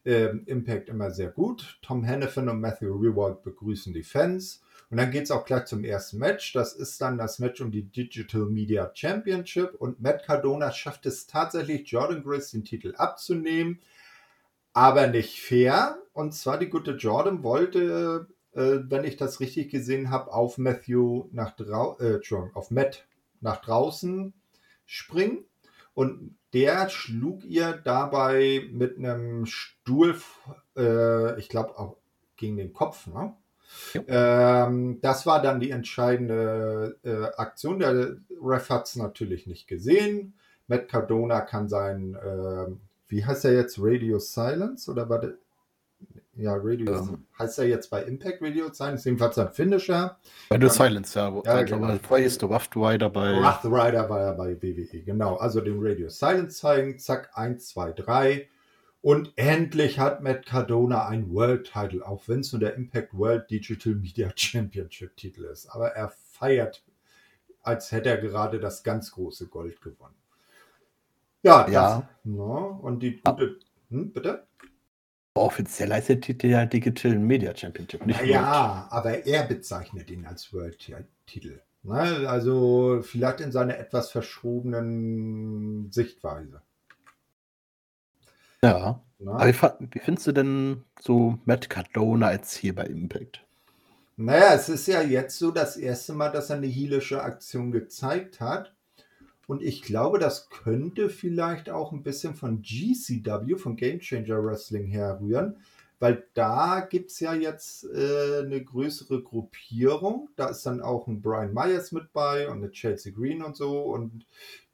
äh, Impact immer sehr gut. Tom Hannifan und Matthew Rewald begrüßen die Fans. Und dann geht es auch gleich zum ersten Match. Das ist dann das Match um die Digital Media Championship. Und Matt Cardona schafft es tatsächlich, Jordan Grace den Titel abzunehmen. Aber nicht fair. Und zwar die gute Jordan wollte, äh, wenn ich das richtig gesehen habe, auf Matthew nach draußen, äh, auf Matt nach draußen springen. Und der schlug ihr dabei mit einem Stuhl, äh, ich glaube auch gegen den Kopf, ne? Ähm, das war dann die entscheidende äh, Aktion. Der Ref hat es natürlich nicht gesehen. Matt Cardona kann sein, äh, wie heißt er jetzt, Radio Silence oder war der, ja, Radio, ähm. heißt er jetzt bei Impact Radio Silence, jedenfalls ein Finisher. Radio ähm, Silence, ja. Ja genau. Vorher ist der Rough Rider bei. Rough Rider war ja bei WWE, genau. Also den Radio Silence zeigen, zack, 1, 2, 3. Und endlich hat Matt Cardona ein World Title, auch wenn es nur der Impact World Digital Media Championship Titel ist. Aber er feiert, als hätte er gerade das ganz große Gold gewonnen. Ja, das, ja. No, und die gute, hm, bitte? Offiziell heißt der Titel ja Digital Media Championship, nicht Ja, aber er bezeichnet ihn als World Titel. Ne? Also vielleicht in seiner etwas verschobenen Sichtweise. Ja. Na? Aber wie, wie findest du denn so Matt Cardona als hier bei Impact? Naja, es ist ja jetzt so das erste Mal, dass er eine heelische Aktion gezeigt hat. Und ich glaube, das könnte vielleicht auch ein bisschen von GCW, von Game Changer Wrestling herrühren, weil da gibt es ja jetzt äh, eine größere Gruppierung. Da ist dann auch ein Brian Myers mit bei und eine Chelsea Green und so. Und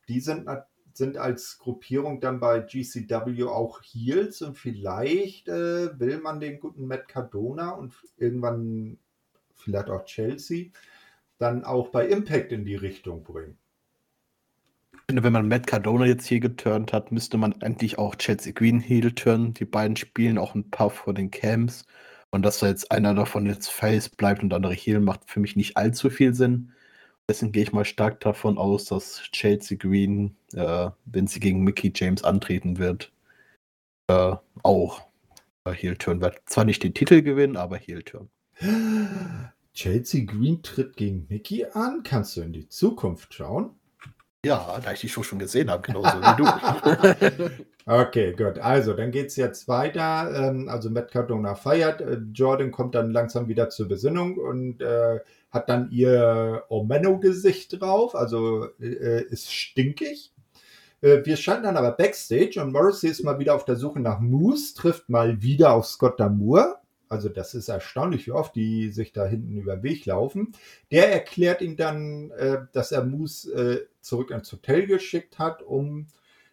die sind natürlich sind als Gruppierung dann bei GCW auch Heels und vielleicht äh, will man den guten Matt Cardona und irgendwann vielleicht auch Chelsea dann auch bei Impact in die Richtung bringen. Ich finde, wenn man Matt Cardona jetzt hier geturnt hat, müsste man eigentlich auch Chelsea Green Heel turnen. Die beiden spielen auch ein paar vor den Camps. Und dass da jetzt einer davon jetzt Face bleibt und der andere Heel macht für mich nicht allzu viel Sinn. Deswegen gehe ich mal stark davon aus, dass Chelsea Green, äh, wenn sie gegen Mickey James antreten wird, äh, auch Heel-Turn wird. Zwar nicht den Titel gewinnen, aber Heel-Turn. Chelsea Green tritt gegen Mickey an. Kannst du in die Zukunft schauen? Ja, da ich die Show schon gesehen habe, genauso wie du. okay, gut. Also, dann geht es jetzt weiter. Ähm, also, Matt Cardona feiert. Äh, Jordan kommt dann langsam wieder zur Besinnung und äh, hat dann ihr Omeno-Gesicht drauf, also äh, ist stinkig. Äh, wir schalten dann aber Backstage und Morrissey ist mal wieder auf der Suche nach Moose, trifft mal wieder auf Scott Damour. Also das ist erstaunlich, wie oft die sich da hinten über den Weg laufen. Der erklärt ihm dann, äh, dass er Moose äh, zurück ins Hotel geschickt hat, um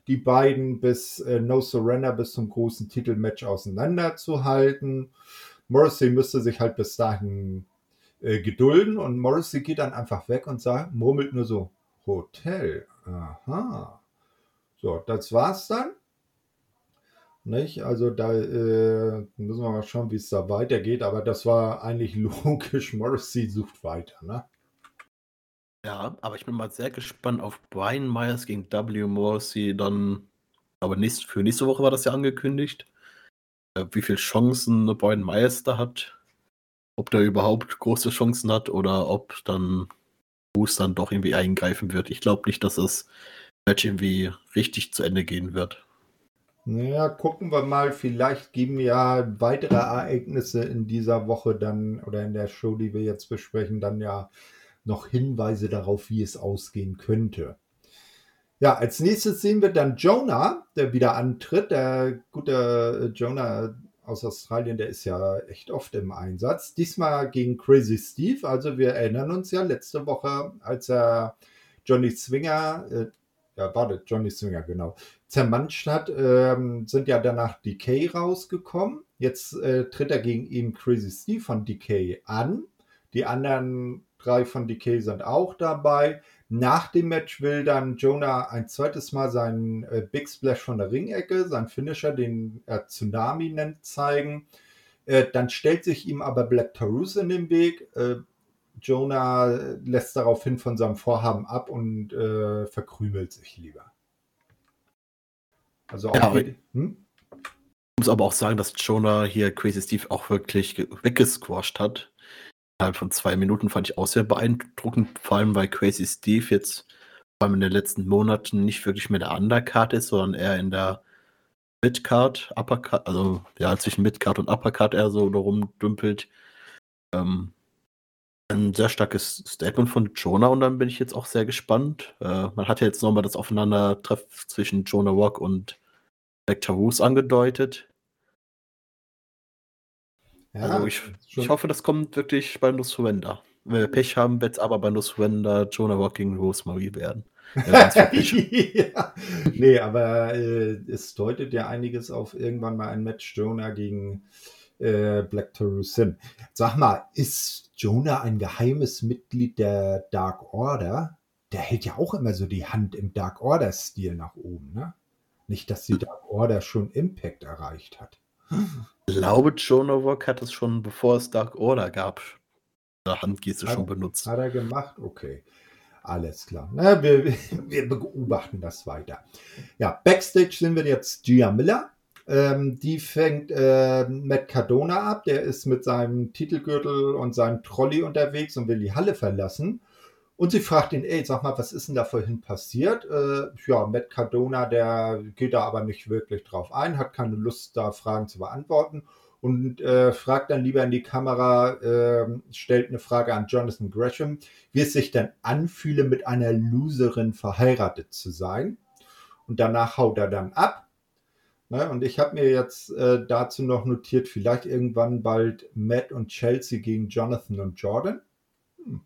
die beiden bis äh, No Surrender bis zum großen Titelmatch auseinanderzuhalten. Morrissey müsste sich halt bis dahin äh, gedulden und Morrissey geht dann einfach weg und sagt, murmelt nur so, Hotel. Aha. So, das war's dann. Nicht? Also da äh, müssen wir mal schauen, wie es da weitergeht. Aber das war eigentlich logisch. Morrissey sucht weiter. Ne? Ja, aber ich bin mal sehr gespannt auf Brian Myers gegen W. Morrissey. Dann, aber nächst, für nächste Woche war das ja angekündigt. Äh, wie viele Chancen Brian Myers da hat. Ob der überhaupt große Chancen hat oder ob dann Bruce dann doch irgendwie eingreifen wird. Ich glaube nicht, dass das Match irgendwie richtig zu Ende gehen wird. Naja, gucken wir mal. Vielleicht geben ja weitere Ereignisse in dieser Woche dann oder in der Show, die wir jetzt besprechen, dann ja noch Hinweise darauf, wie es ausgehen könnte. Ja, als nächstes sehen wir dann Jonah, der wieder antritt. Der gute Jonah aus Australien, der ist ja echt oft im Einsatz. Diesmal gegen Crazy Steve. Also wir erinnern uns ja letzte Woche, als er Johnny Swinger, äh, ja, warte, Johnny Swinger, genau, zermanscht hat, ähm, sind ja danach Decay rausgekommen. Jetzt äh, tritt er gegen ihn Crazy Steve von Decay an. Die anderen drei von Decay sind auch dabei. Nach dem Match will dann Jonah ein zweites Mal seinen äh, Big Splash von der Ringecke, sein Finisher, den er Tsunami nennt, zeigen. Äh, dann stellt sich ihm aber Black Taurus in den Weg. Äh, Jonah lässt daraufhin von seinem Vorhaben ab und äh, verkrümelt sich lieber. Also auch ja, hm? Ich muss aber auch sagen, dass Jonah hier Crazy Steve auch wirklich weggesquasht hat. Innerhalb von zwei Minuten fand ich auch sehr beeindruckend, vor allem weil Crazy Steve jetzt vor allem in den letzten Monaten nicht wirklich mehr der Undercard ist, sondern eher in der Midcard, Uppercard, also ja, zwischen Midcard und Uppercard eher so rumdümpelt. Ähm, ein sehr starkes Statement von Jonah und dann bin ich jetzt auch sehr gespannt. Äh, man hat ja jetzt nochmal das Aufeinandertreffen zwischen Jonah Rock und Black Taroos angedeutet. Ja, also ich, ich hoffe, das kommt wirklich bei No Surrender. Wenn wir Pech haben, wird es aber bei No Surrender Jonah Rock gegen Rosemary werden. ja. Nee, aber äh, es deutet ja einiges auf irgendwann mal ein Match Jonah gegen äh, Black Taurus hin. Sag mal, ist Jonah ein geheimes Mitglied der Dark Order? Der hält ja auch immer so die Hand im Dark Order-Stil nach oben, ne? Nicht, dass die Dark Order schon Impact erreicht hat. Ich glaube, Jonah Rock hat es schon, bevor es Dark Order gab, der Handgeste schon benutzt. Hat er gemacht? Okay. Alles klar. Na, wir, wir beobachten das weiter. Ja, Backstage sind wir jetzt Gia Miller. Ähm, die fängt äh, Matt Cardona ab. Der ist mit seinem Titelgürtel und seinem Trolley unterwegs und will die Halle verlassen. Und sie fragt ihn, ey, sag mal, was ist denn da vorhin passiert? Äh, ja, Matt Cardona, der geht da aber nicht wirklich drauf ein, hat keine Lust, da Fragen zu beantworten und äh, fragt dann lieber in die Kamera, äh, stellt eine Frage an Jonathan Gresham, wie es sich denn anfühle, mit einer Loserin verheiratet zu sein. Und danach haut er dann ab Ne? Und ich habe mir jetzt äh, dazu noch notiert, vielleicht irgendwann bald Matt und Chelsea gegen Jonathan und Jordan. Hm.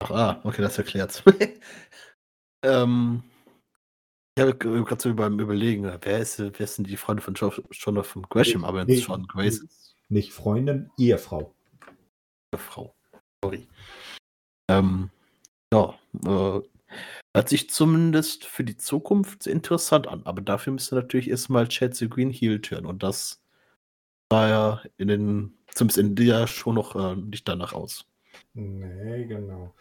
ah, okay, das erklärt's. ähm, ich habe gerade so beim Überlegen, wer ist, wer ist denn die Freundin von Jonathan Gresham, aber nee, John Grace? Nicht Freundin, Ehefrau. Ehefrau. Sorry. Ähm, ja, äh, Hört sich zumindest für die Zukunft interessant an, aber dafür müsste natürlich erstmal Chelsea Green Heel turn und das sah ja in den, zumindest in der schon noch äh, nicht danach aus. Nee, genau.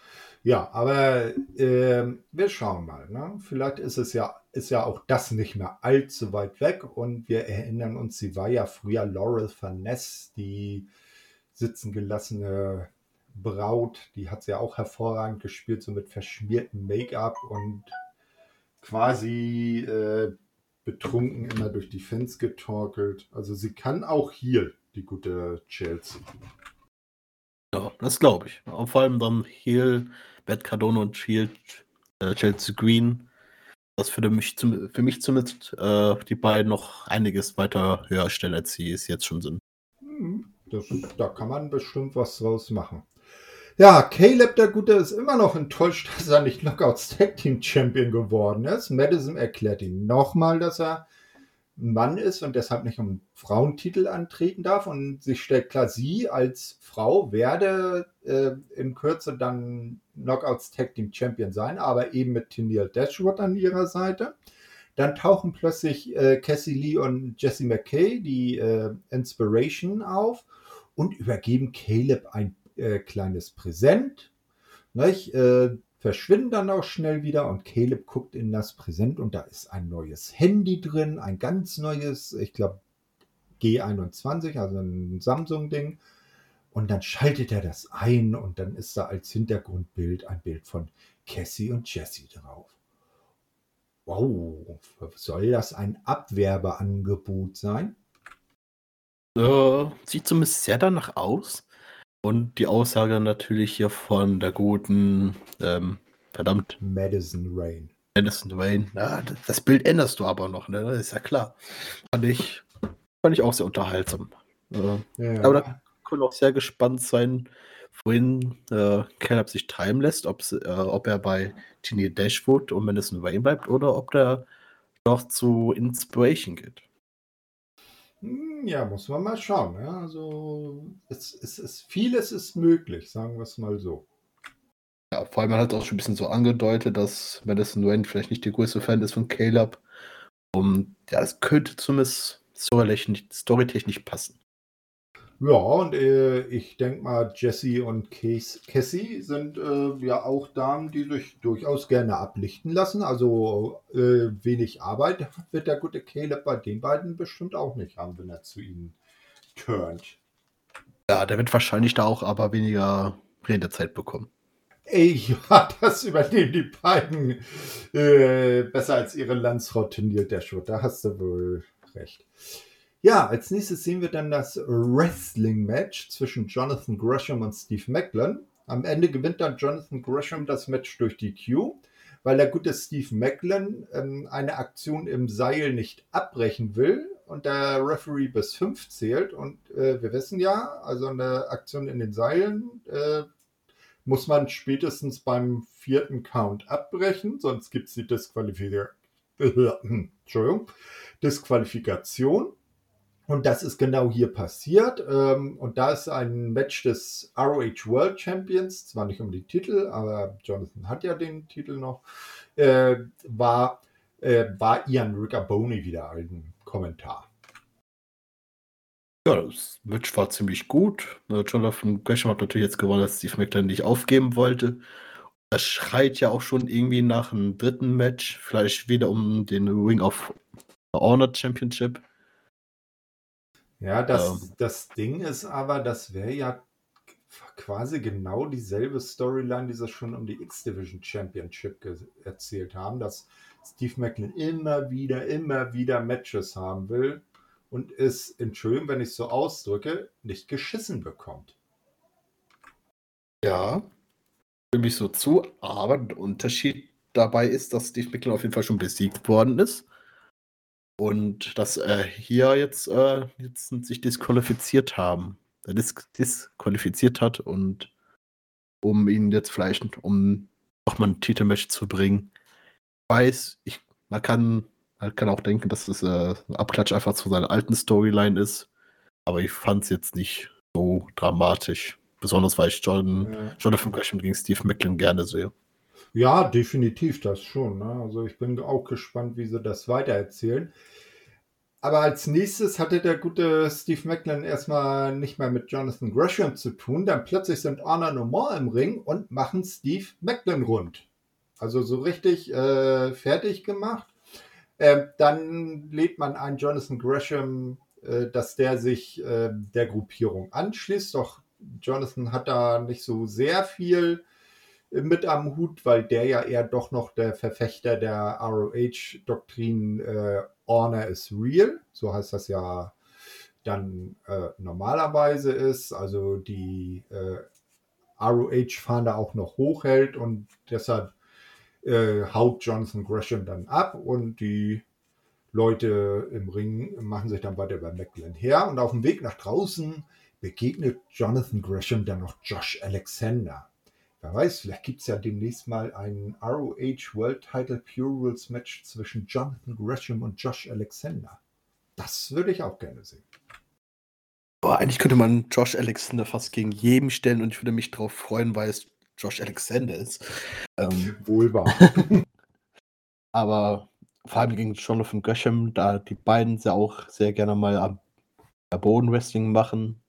Ja, aber äh, wir schauen mal. Ne? Vielleicht ist es ja, ist ja auch das nicht mehr allzu weit weg und wir erinnern uns, sie war ja früher Laurel Farness, die sitzen gelassene Braut, die hat sie ja auch hervorragend gespielt, so mit verschmiertem Make-up und quasi äh, betrunken immer durch die Fans getorkelt. Also sie kann auch hier, die gute Chelsea. Ja, das glaube ich. Und vor allem dann Heel, Bad Cardone und Shield, äh, Chelsea Green. Das für mich, für mich zumindest äh, die beiden noch einiges weiter höher stellen, als sie es jetzt schon sind. Hm, das, da kann man bestimmt was draus machen. Ja, Caleb, der Gute, ist immer noch enttäuscht, dass er nicht Knockouts Tag Team Champion geworden ist. Madison erklärt ihm nochmal, dass er Mann ist und deshalb nicht um Frauentitel antreten darf. Und sich stellt klar, sie als Frau werde äh, in Kürze dann Knockouts Tag Team Champion sein, aber eben mit Tennille Dashwood an ihrer Seite. Dann tauchen plötzlich äh, Cassie Lee und Jesse McKay, die äh, Inspiration, auf und übergeben Caleb ein äh, kleines Präsent. Nicht? Äh, verschwinden dann auch schnell wieder und Caleb guckt in das Präsent und da ist ein neues Handy drin, ein ganz neues, ich glaube G21, also ein Samsung-Ding. Und dann schaltet er das ein und dann ist da als Hintergrundbild ein Bild von Cassie und Jesse drauf. Wow, soll das ein Abwerbeangebot sein? Äh, sieht zumindest sehr danach aus. Und die Aussage natürlich hier von der guten, ähm, verdammt. Madison Rain. Madison Rain. Ja, das Bild änderst du aber noch, ne? Das ist ja klar. Fand ich, fand ich auch sehr unterhaltsam. Äh, ja. Aber da können wir auch sehr gespannt sein, wohin äh, Caleb sich treiben lässt, äh, ob er bei Tini Dashwood und Madison Rain bleibt oder ob der doch zu Inspiration geht. Hm, ja, muss man mal schauen. Ja. Also es, es, es, vieles ist möglich, sagen wir es mal so. Ja, vor allem man hat auch schon ein bisschen so angedeutet, dass Madison Rain vielleicht nicht der größte Fan ist von Caleb. Und ja, es könnte zumindest storytechnisch passen. Ja, und äh, ich denke mal, Jesse und Cassie sind äh, ja auch Damen, die sich durchaus gerne ablichten lassen. Also äh, wenig Arbeit wird der gute Caleb bei den beiden bestimmt auch nicht haben, wenn er zu ihnen turnt. Ja, der wird wahrscheinlich da auch aber weniger Redezeit bekommen. Ey, ja, das übernehmen die beiden äh, besser als ihre Landsfrau tendiert der Schuh. Da hast du wohl recht. Ja, als nächstes sehen wir dann das Wrestling-Match zwischen Jonathan Gresham und Steve Macklin. Am Ende gewinnt dann Jonathan Gresham das Match durch die Q, weil der gute Steve Macklin ähm, eine Aktion im Seil nicht abbrechen will und der Referee bis 5 zählt. Und äh, wir wissen ja, also eine Aktion in den Seilen äh, muss man spätestens beim vierten Count abbrechen, sonst gibt es die Disqualifikation. Entschuldigung, Disqualifikation. Und das ist genau hier passiert. Ähm, und da ist ein Match des ROH World Champions, zwar nicht um den Titel, aber Jonathan hat ja den Titel noch, äh, war, äh, war Ian Riccaboni wieder ein Kommentar. Ja, das Match war ziemlich gut. Jonathan Gresham hat natürlich jetzt gewonnen, dass Steve McLaren nicht aufgeben wollte. Das schreit ja auch schon irgendwie nach einem dritten Match, vielleicht wieder um den Ring of Honor Championship. Ja, das, ähm, das Ding ist aber, das wäre ja quasi genau dieselbe Storyline, die sie schon um die X-Division Championship erzählt haben, dass Steve Macklin immer wieder, immer wieder Matches haben will und es, Entschuldigung, wenn ich es so ausdrücke, nicht geschissen bekommt. Ja, stimme ich so zu, aber der Unterschied dabei ist, dass Steve Macklin auf jeden Fall schon besiegt worden ist. Und dass äh, hier jetzt, äh, jetzt sich disqualifiziert haben. Er dis disqualifiziert hat und um ihn jetzt vielleicht, um nochmal ein Titelmatch zu bringen. Ich weiß, ich, man kann, man kann auch denken, dass es äh, ein Abklatsch einfach zu seiner alten Storyline ist. Aber ich fand es jetzt nicht so dramatisch. Besonders weil ich John, ja. Jonathan Gresham gegen Steve Macklin gerne sehe. Ja, definitiv das schon. Ne? Also ich bin auch gespannt, wie sie das weitererzählen. Aber als nächstes hatte der gute Steve Macklin erstmal nicht mehr mit Jonathan Gresham zu tun. Dann plötzlich sind Honor normal im Ring und machen Steve Macklin rund. Also so richtig äh, fertig gemacht. Äh, dann lädt man ein Jonathan Gresham, äh, dass der sich äh, der Gruppierung anschließt. Doch Jonathan hat da nicht so sehr viel mit am Hut, weil der ja eher doch noch der Verfechter der ROH-Doktrin äh, Honor is real, so heißt das ja dann äh, normalerweise ist, also die äh, ROH-Fahne auch noch hochhält und deshalb äh, haut Jonathan Gresham dann ab und die Leute im Ring machen sich dann weiter bei Macklin her. Und auf dem Weg nach draußen begegnet Jonathan Gresham dann noch Josh Alexander. Wer weiß, vielleicht gibt es ja demnächst mal ein ROH World Title Pure Rules Match zwischen Jonathan Gresham und Josh Alexander. Das würde ich auch gerne sehen. Boah, eigentlich könnte man Josh Alexander fast gegen jeden stellen und ich würde mich darauf freuen, weil es Josh Alexander ist. Ähm, Wohl wahr. aber vor allem gegen Jonathan Gresham, da die beiden ja auch sehr gerne mal am Bodenwrestling machen,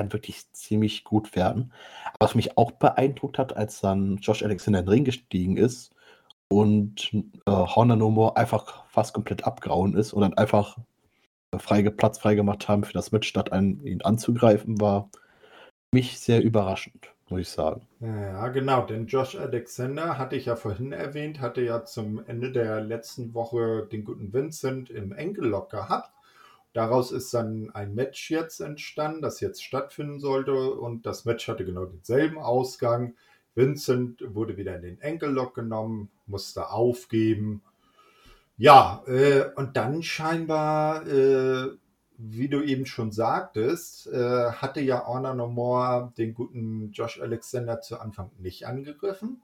kann wirklich ziemlich gut werden. Was mich auch beeindruckt hat, als dann Josh Alexander in den Ring gestiegen ist und äh, Honor No More einfach fast komplett abgehauen ist und dann einfach freige Platz freigemacht haben für das Match, statt an, ihn anzugreifen, war mich sehr überraschend, muss ich sagen. Ja, genau, denn Josh Alexander, hatte ich ja vorhin erwähnt, hatte ja zum Ende der letzten Woche den guten Vincent im Enkellock gehabt. Daraus ist dann ein Match jetzt entstanden, das jetzt stattfinden sollte und das Match hatte genau denselben Ausgang. Vincent wurde wieder in den Enkellock genommen, musste aufgeben ja, äh, und dann scheinbar, äh, wie du eben schon sagtest, äh, hatte ja Honor No More den guten Josh Alexander zu Anfang nicht angegriffen.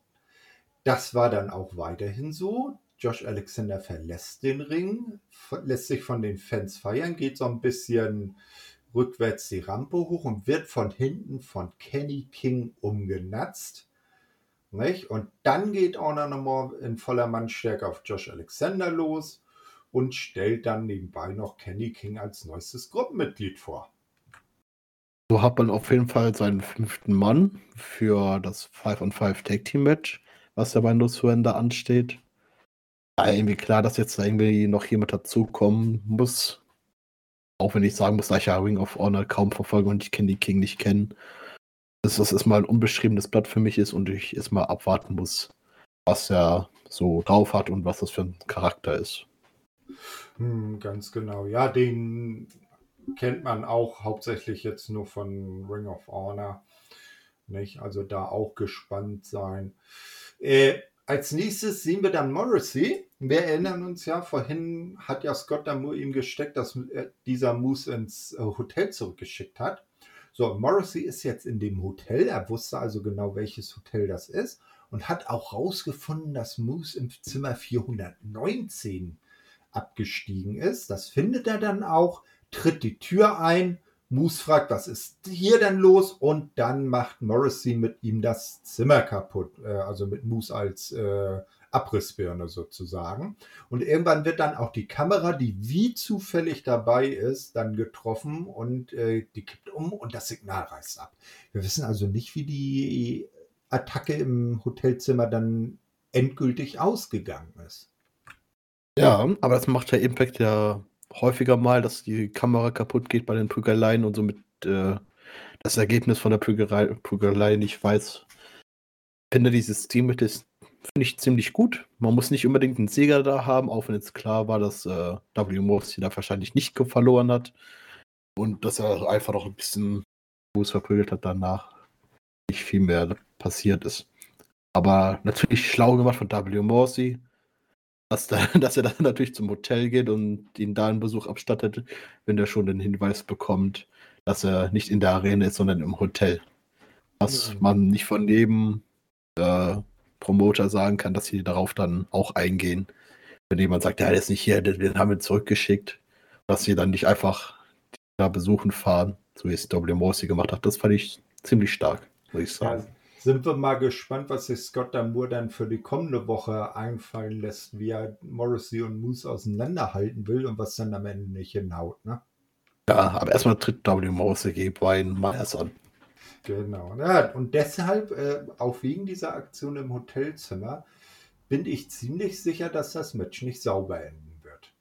Das war dann auch weiterhin so. Josh Alexander verlässt den Ring, lässt sich von den Fans feiern, geht so ein bisschen rückwärts die Rampe hoch und wird von hinten von Kenny King umgenatzt. Nicht? Und dann geht Honor nochmal in voller Mannstärke auf Josh Alexander los und stellt dann nebenbei noch Kenny King als neuestes Gruppenmitglied vor. So hat man auf jeden Fall seinen fünften Mann für das 5 on 5 Tag Team Match, was ja bei No Surrender ansteht. Ja, irgendwie klar, dass jetzt da irgendwie noch jemand dazukommen muss. Auch wenn ich sagen muss, da ich ja Ring of Honor kaum verfolge und ich Kenny King nicht kenne dass das erstmal ein unbeschriebenes Blatt für mich ist und ich erstmal abwarten muss, was er so drauf hat und was das für ein Charakter ist. Hm, ganz genau. Ja, den kennt man auch hauptsächlich jetzt nur von Ring of Honor. Nicht? Also da auch gespannt sein. Äh, als nächstes sehen wir dann Morrissey. Wir erinnern uns ja, vorhin hat ja Scott Damour ihm gesteckt, dass dieser Moose ins äh, Hotel zurückgeschickt hat. So, Morrissey ist jetzt in dem Hotel. Er wusste also genau, welches Hotel das ist und hat auch rausgefunden, dass Moose im Zimmer 419 abgestiegen ist. Das findet er dann auch, tritt die Tür ein. Moose fragt, was ist hier denn los? Und dann macht Morrissey mit ihm das Zimmer kaputt. Äh, also mit Moose als äh, Abrissbirne sozusagen. Und irgendwann wird dann auch die Kamera, die wie zufällig dabei ist, dann getroffen und äh, die kippt um und das Signal reißt ab. Wir wissen also nicht, wie die Attacke im Hotelzimmer dann endgültig ausgegangen ist. Ja, aber das macht der Impact ja häufiger mal, dass die Kamera kaputt geht bei den Prügeleien und somit äh, das Ergebnis von der Prügelei, Prügelei nicht weiß. Ich finde, dieses Team ist finde ich ziemlich gut. Man muss nicht unbedingt einen Sieger da haben, auch wenn jetzt klar war, dass äh, W. Morrissey da wahrscheinlich nicht verloren hat. Und dass er einfach noch ein bisschen Fuß verprügelt hat danach. Nicht viel mehr passiert ist. Aber natürlich schlau gemacht von W. Morrissey, dass, da, dass er dann natürlich zum Hotel geht und ihn da einen Besuch abstattet, wenn er schon den Hinweis bekommt, dass er nicht in der Arena ist, sondern im Hotel. Dass mhm. man nicht von neben äh, Promoter sagen kann, dass sie darauf dann auch eingehen. Wenn jemand sagt, ja, der ist nicht hier, den haben wir zurückgeschickt, dass sie dann nicht einfach da besuchen fahren, so wie es W. Morrissey gemacht hat. Das fand ich ziemlich stark, muss ich sagen. Ja, sind wir mal gespannt, was sich Scott Damour dann für die kommende Woche einfallen lässt, wie er Morrissey und Moose auseinanderhalten will und was dann am Ende nicht hinhaut, ne? Ja, aber erstmal tritt W. Morrissey gegen Brian Myers an. Genau. Ja, und deshalb, äh, auch wegen dieser Aktion im Hotelzimmer, bin ich ziemlich sicher, dass das Match nicht sauber enden wird.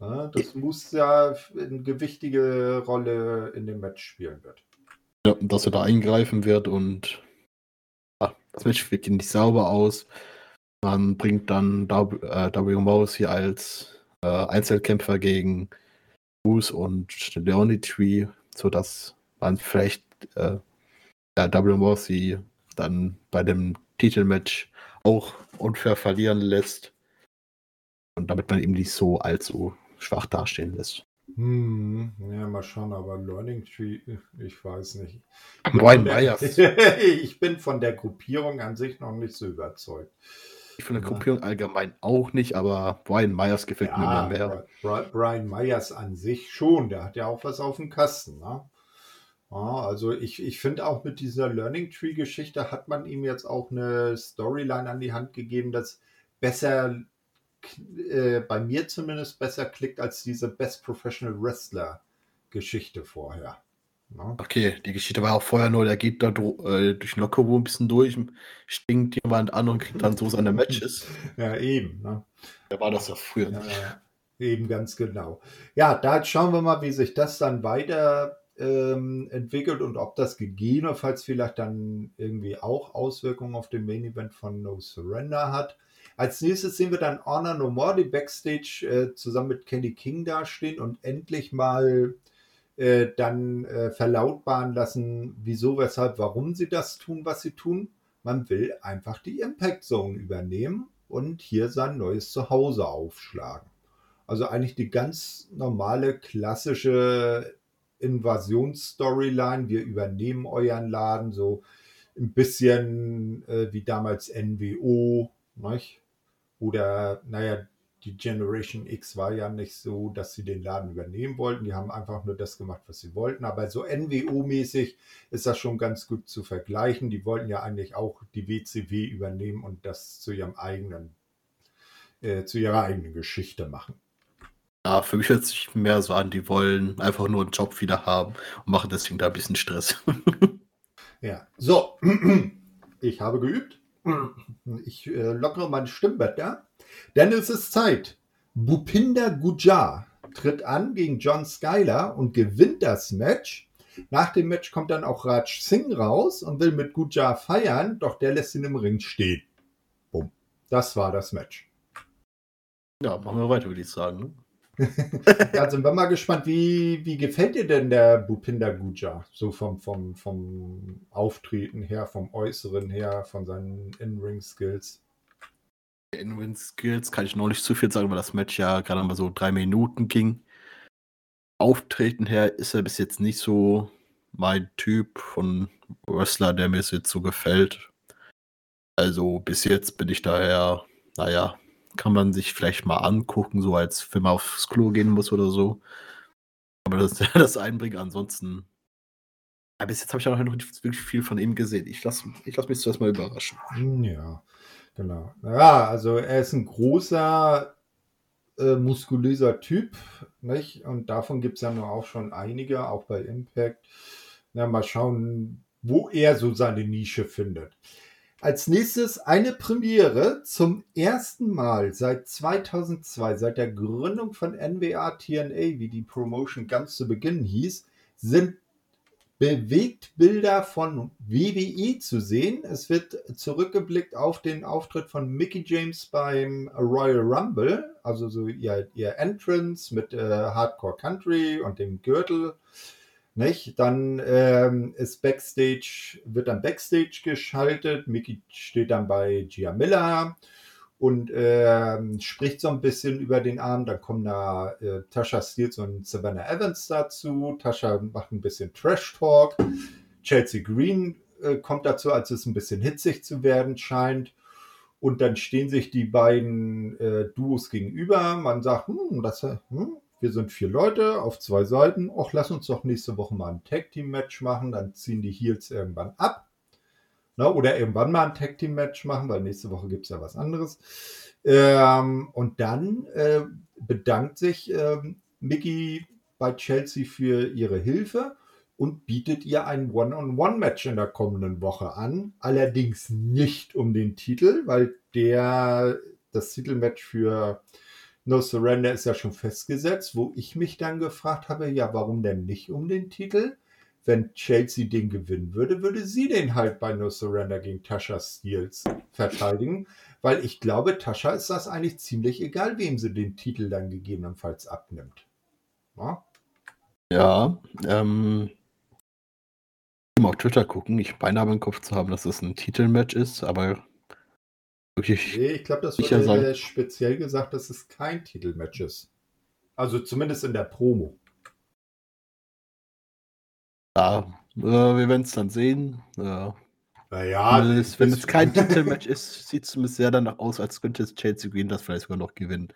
Ja, das ja. muss ja eine gewichtige Rolle in dem Match spielen wird. Ja, dass er da eingreifen wird und das Match wird nicht sauber aus. Man bringt dann W. Äh, Mouse hier als äh, Einzelkämpfer gegen Bruce und Leonity, sodass man vielleicht äh, Double Morrissey dann bei dem Titelmatch auch unfair verlieren lässt. Und damit man ihm nicht so allzu schwach dastehen lässt. Hm, ja, mal schauen, aber Learning Tree, ich weiß nicht. Brian Myers. ich bin von der Gruppierung an sich noch nicht so überzeugt. Ich von der Gruppierung allgemein auch nicht, aber Brian Myers gefällt ja, mir mehr. Brian Myers an sich schon, der hat ja auch was auf dem Kasten. Ne? Ja, also ich, ich finde auch mit dieser Learning Tree Geschichte hat man ihm jetzt auch eine Storyline an die Hand gegeben, das besser äh, bei mir zumindest besser klickt als diese Best Professional Wrestler Geschichte vorher. Ja. Okay, die Geschichte war auch vorher nur, der geht da äh, durch Lockerroom ein bisschen durch, stinkt jemand an und kriegt dann so seine Matches. Ja, eben. Ne? Da war das ja früher ja, Eben ganz genau. Ja, da schauen wir mal, wie sich das dann weiter ähm, entwickelt und ob das gegebenenfalls vielleicht dann irgendwie auch Auswirkungen auf den Main Event von No Surrender hat. Als nächstes sehen wir dann Honor No More, die Backstage äh, zusammen mit Kenny King dastehen und endlich mal äh, dann äh, verlautbaren lassen, wieso, weshalb, warum sie das tun, was sie tun. Man will einfach die Impact Zone übernehmen und hier sein neues Zuhause aufschlagen. Also eigentlich die ganz normale, klassische Invasionsstoryline. Wir übernehmen euren Laden, so ein bisschen äh, wie damals NWO, nicht? Oder, naja, die Generation X war ja nicht so, dass sie den Laden übernehmen wollten. Die haben einfach nur das gemacht, was sie wollten. Aber so NWO-mäßig ist das schon ganz gut zu vergleichen. Die wollten ja eigentlich auch die WCW übernehmen und das zu ihrem eigenen, äh, zu ihrer eigenen Geschichte machen. Ja, für mich hört sich mehr so an, die wollen einfach nur einen Job wieder haben und machen deswegen da ein bisschen Stress. ja, so. Ich habe geübt. Ich äh, lockere mein Stimmbett da. Denn es ist Zeit. Bupinder Gujar tritt an gegen John Skyler und gewinnt das Match. Nach dem Match kommt dann auch Raj Singh raus und will mit Gujar feiern, doch der lässt ihn im Ring stehen. Bumm. Das war das Match. Ja, machen wir weiter, würde ich sagen. Ja, sind wir mal gespannt, wie, wie gefällt dir denn der Bupinder Guja? So vom, vom, vom Auftreten her, vom Äußeren her, von seinen In-Ring-Skills? In-Ring-Skills kann ich noch nicht zu viel sagen, weil das Match ja gerade mal so drei Minuten ging. Auftreten her ist er bis jetzt nicht so mein Typ von Wrestler, der mir jetzt so gefällt. Also bis jetzt bin ich daher, naja, kann man sich vielleicht mal angucken, so als wenn man aufs Klo gehen muss oder so. Aber das das Einbringen. Ansonsten. Ja, bis jetzt habe ich auch noch nicht wirklich viel von ihm gesehen. Ich lasse ich lass mich zuerst mal überraschen. Hm, ja, genau. Ja, also er ist ein großer, äh, muskulöser Typ, nicht? Und davon gibt es ja nur auch schon einige, auch bei Impact. Na, mal schauen, wo er so seine Nische findet. Als nächstes eine Premiere zum ersten Mal seit 2002, seit der Gründung von NWA TNA, wie die Promotion ganz zu Beginn hieß, sind Bewegtbilder von WWE zu sehen. Es wird zurückgeblickt auf den Auftritt von Mickey James beim Royal Rumble, also so ihr, ihr Entrance mit äh, Hardcore Country und dem Gürtel nicht? Dann ähm, ist Backstage, wird dann Backstage geschaltet. Mickey steht dann bei Gia Miller und äh, spricht so ein bisschen über den Abend. Dann kommen da äh, Tasha Steels und Savannah Evans dazu. Tasha macht ein bisschen Trash Talk. Chelsea Green äh, kommt dazu, als es ein bisschen hitzig zu werden scheint. Und dann stehen sich die beiden äh, Duos gegenüber. Man sagt, hm, das, hm, wir sind vier Leute auf zwei Seiten. Och, lass uns doch nächste Woche mal ein Tag Team Match machen. Dann ziehen die Heels irgendwann ab. Na, oder irgendwann mal ein Tag Team Match machen, weil nächste Woche gibt es ja was anderes. Ähm, und dann äh, bedankt sich ähm, Mickey bei Chelsea für ihre Hilfe und bietet ihr ein One-on-One-Match in der kommenden Woche an. Allerdings nicht um den Titel, weil der das Titelmatch für No Surrender ist ja schon festgesetzt, wo ich mich dann gefragt habe, ja, warum denn nicht um den Titel? Wenn Chelsea den gewinnen würde, würde sie den halt bei No Surrender gegen Tasha Steels verteidigen, weil ich glaube, Tasha ist das eigentlich ziemlich egal, wem sie den Titel dann gegebenenfalls abnimmt. Ja, ja ähm, auf Twitter gucken. Ich beinahe im Kopf zu haben, dass es ein Titelmatch ist, aber wirklich. Nee, ich glaube, das wurde sein. speziell gesagt, dass es kein Titelmatch ist. Also zumindest in der Promo. Ja, äh, wir werden es dann sehen. Ja. Naja, wenn es, wenn es kein Titelmatch ist, sieht es zumindest sehr danach aus, als könnte es Chelsea Green das vielleicht sogar noch gewinnen.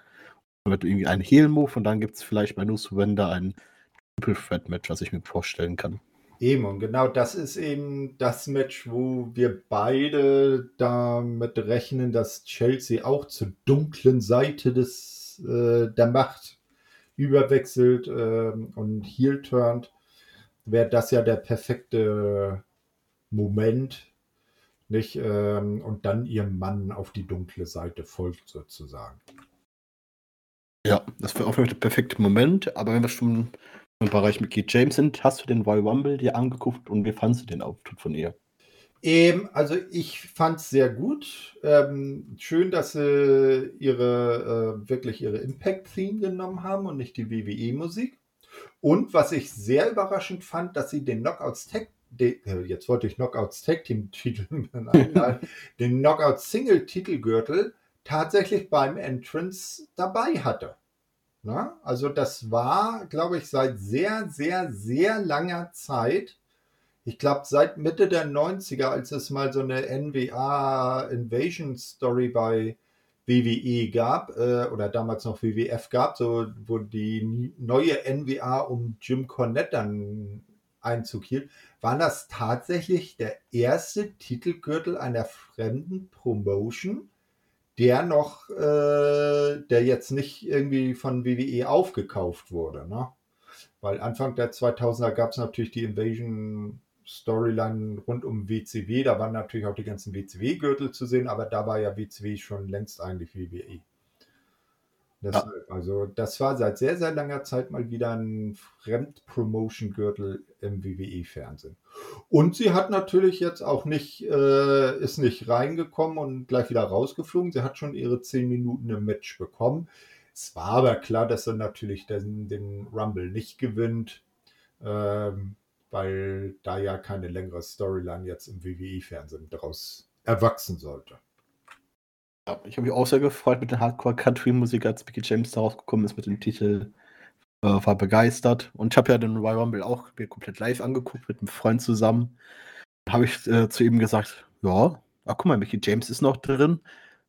Dann wird irgendwie ein Heal-Move und dann gibt es vielleicht bei No Surrender ein Triple Threat Match, was ich mir vorstellen kann. Eben, und genau das ist eben das Match, wo wir beide damit rechnen, dass Chelsea auch zur dunklen Seite des, äh, der Macht überwechselt äh, und heel turnt, wäre das ja der perfekte Moment, nicht? Ähm, und dann ihrem Mann auf die dunkle Seite folgt sozusagen. Ja, das wäre auch der perfekte Moment, aber wenn wir schon im Bereich mit Keith James sind, hast du den Royal Rumble dir angeguckt und wie fandest du den Auftritt von ihr? Ähm, also ich fand es sehr gut. Ähm, schön, dass sie ihre äh, wirklich ihre Impact-Theme genommen haben und nicht die WWE-Musik. Und was ich sehr überraschend fand, dass sie den Knockouts Tag, äh, jetzt wollte ich Knockouts Tag Team Titel, den Knockouts Single Titelgürtel tatsächlich beim Entrance dabei hatte. Na? Also das war, glaube ich, seit sehr, sehr, sehr langer Zeit, ich glaube seit Mitte der 90er, als es mal so eine NWA Invasion Story bei WWE gab, äh, oder damals noch WWF gab, so wo die neue NWA um Jim Cornette dann Einzug hielt, war das tatsächlich der erste Titelgürtel einer fremden Promotion, der noch, äh, der jetzt nicht irgendwie von WWE aufgekauft wurde. Ne? Weil Anfang der 2000er gab es natürlich die Invasion Storyline rund um WCW. Da waren natürlich auch die ganzen WCW-Gürtel zu sehen, aber da war ja WCW schon längst eigentlich WWE. Deshalb, ja. Also das war seit sehr, sehr langer Zeit mal wieder ein Fremdpromotion-Gürtel im WWE-Fernsehen. Und sie hat natürlich jetzt auch nicht, äh, ist nicht reingekommen und gleich wieder rausgeflogen. Sie hat schon ihre zehn Minuten im Match bekommen. Es war aber klar, dass sie natürlich den, den Rumble nicht gewinnt, ähm, weil da ja keine längere Storyline jetzt im WWE-Fernsehen daraus erwachsen sollte. Ja, ich habe mich auch sehr gefreut mit der Hardcore-Country-Musik, als Mickey James da rausgekommen ist mit dem Titel. Äh, war begeistert. Und ich habe ja den Royal Rumble auch mir komplett live angeguckt mit einem Freund zusammen. Habe ich äh, zu ihm gesagt: Ja, ach guck mal, Mickey James ist noch drin.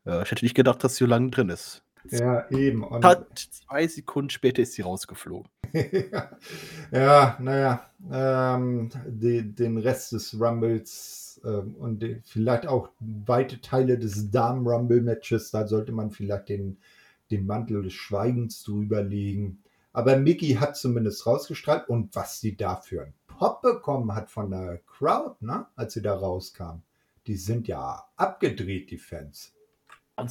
Äh, ich hätte nicht gedacht, dass sie so lange drin ist. Ja, eben. Und Hat zwei Sekunden später ist sie rausgeflogen. ja, naja, ähm, die, den Rest des Rumbles ähm, und vielleicht auch weite Teile des Damen-Rumble-Matches, da sollte man vielleicht den, den Mantel des Schweigens drüber legen. Aber Mickey hat zumindest rausgestrahlt und was sie da für einen Pop bekommen hat von der Crowd, ne, als sie da rauskam. Die sind ja abgedreht, die Fans.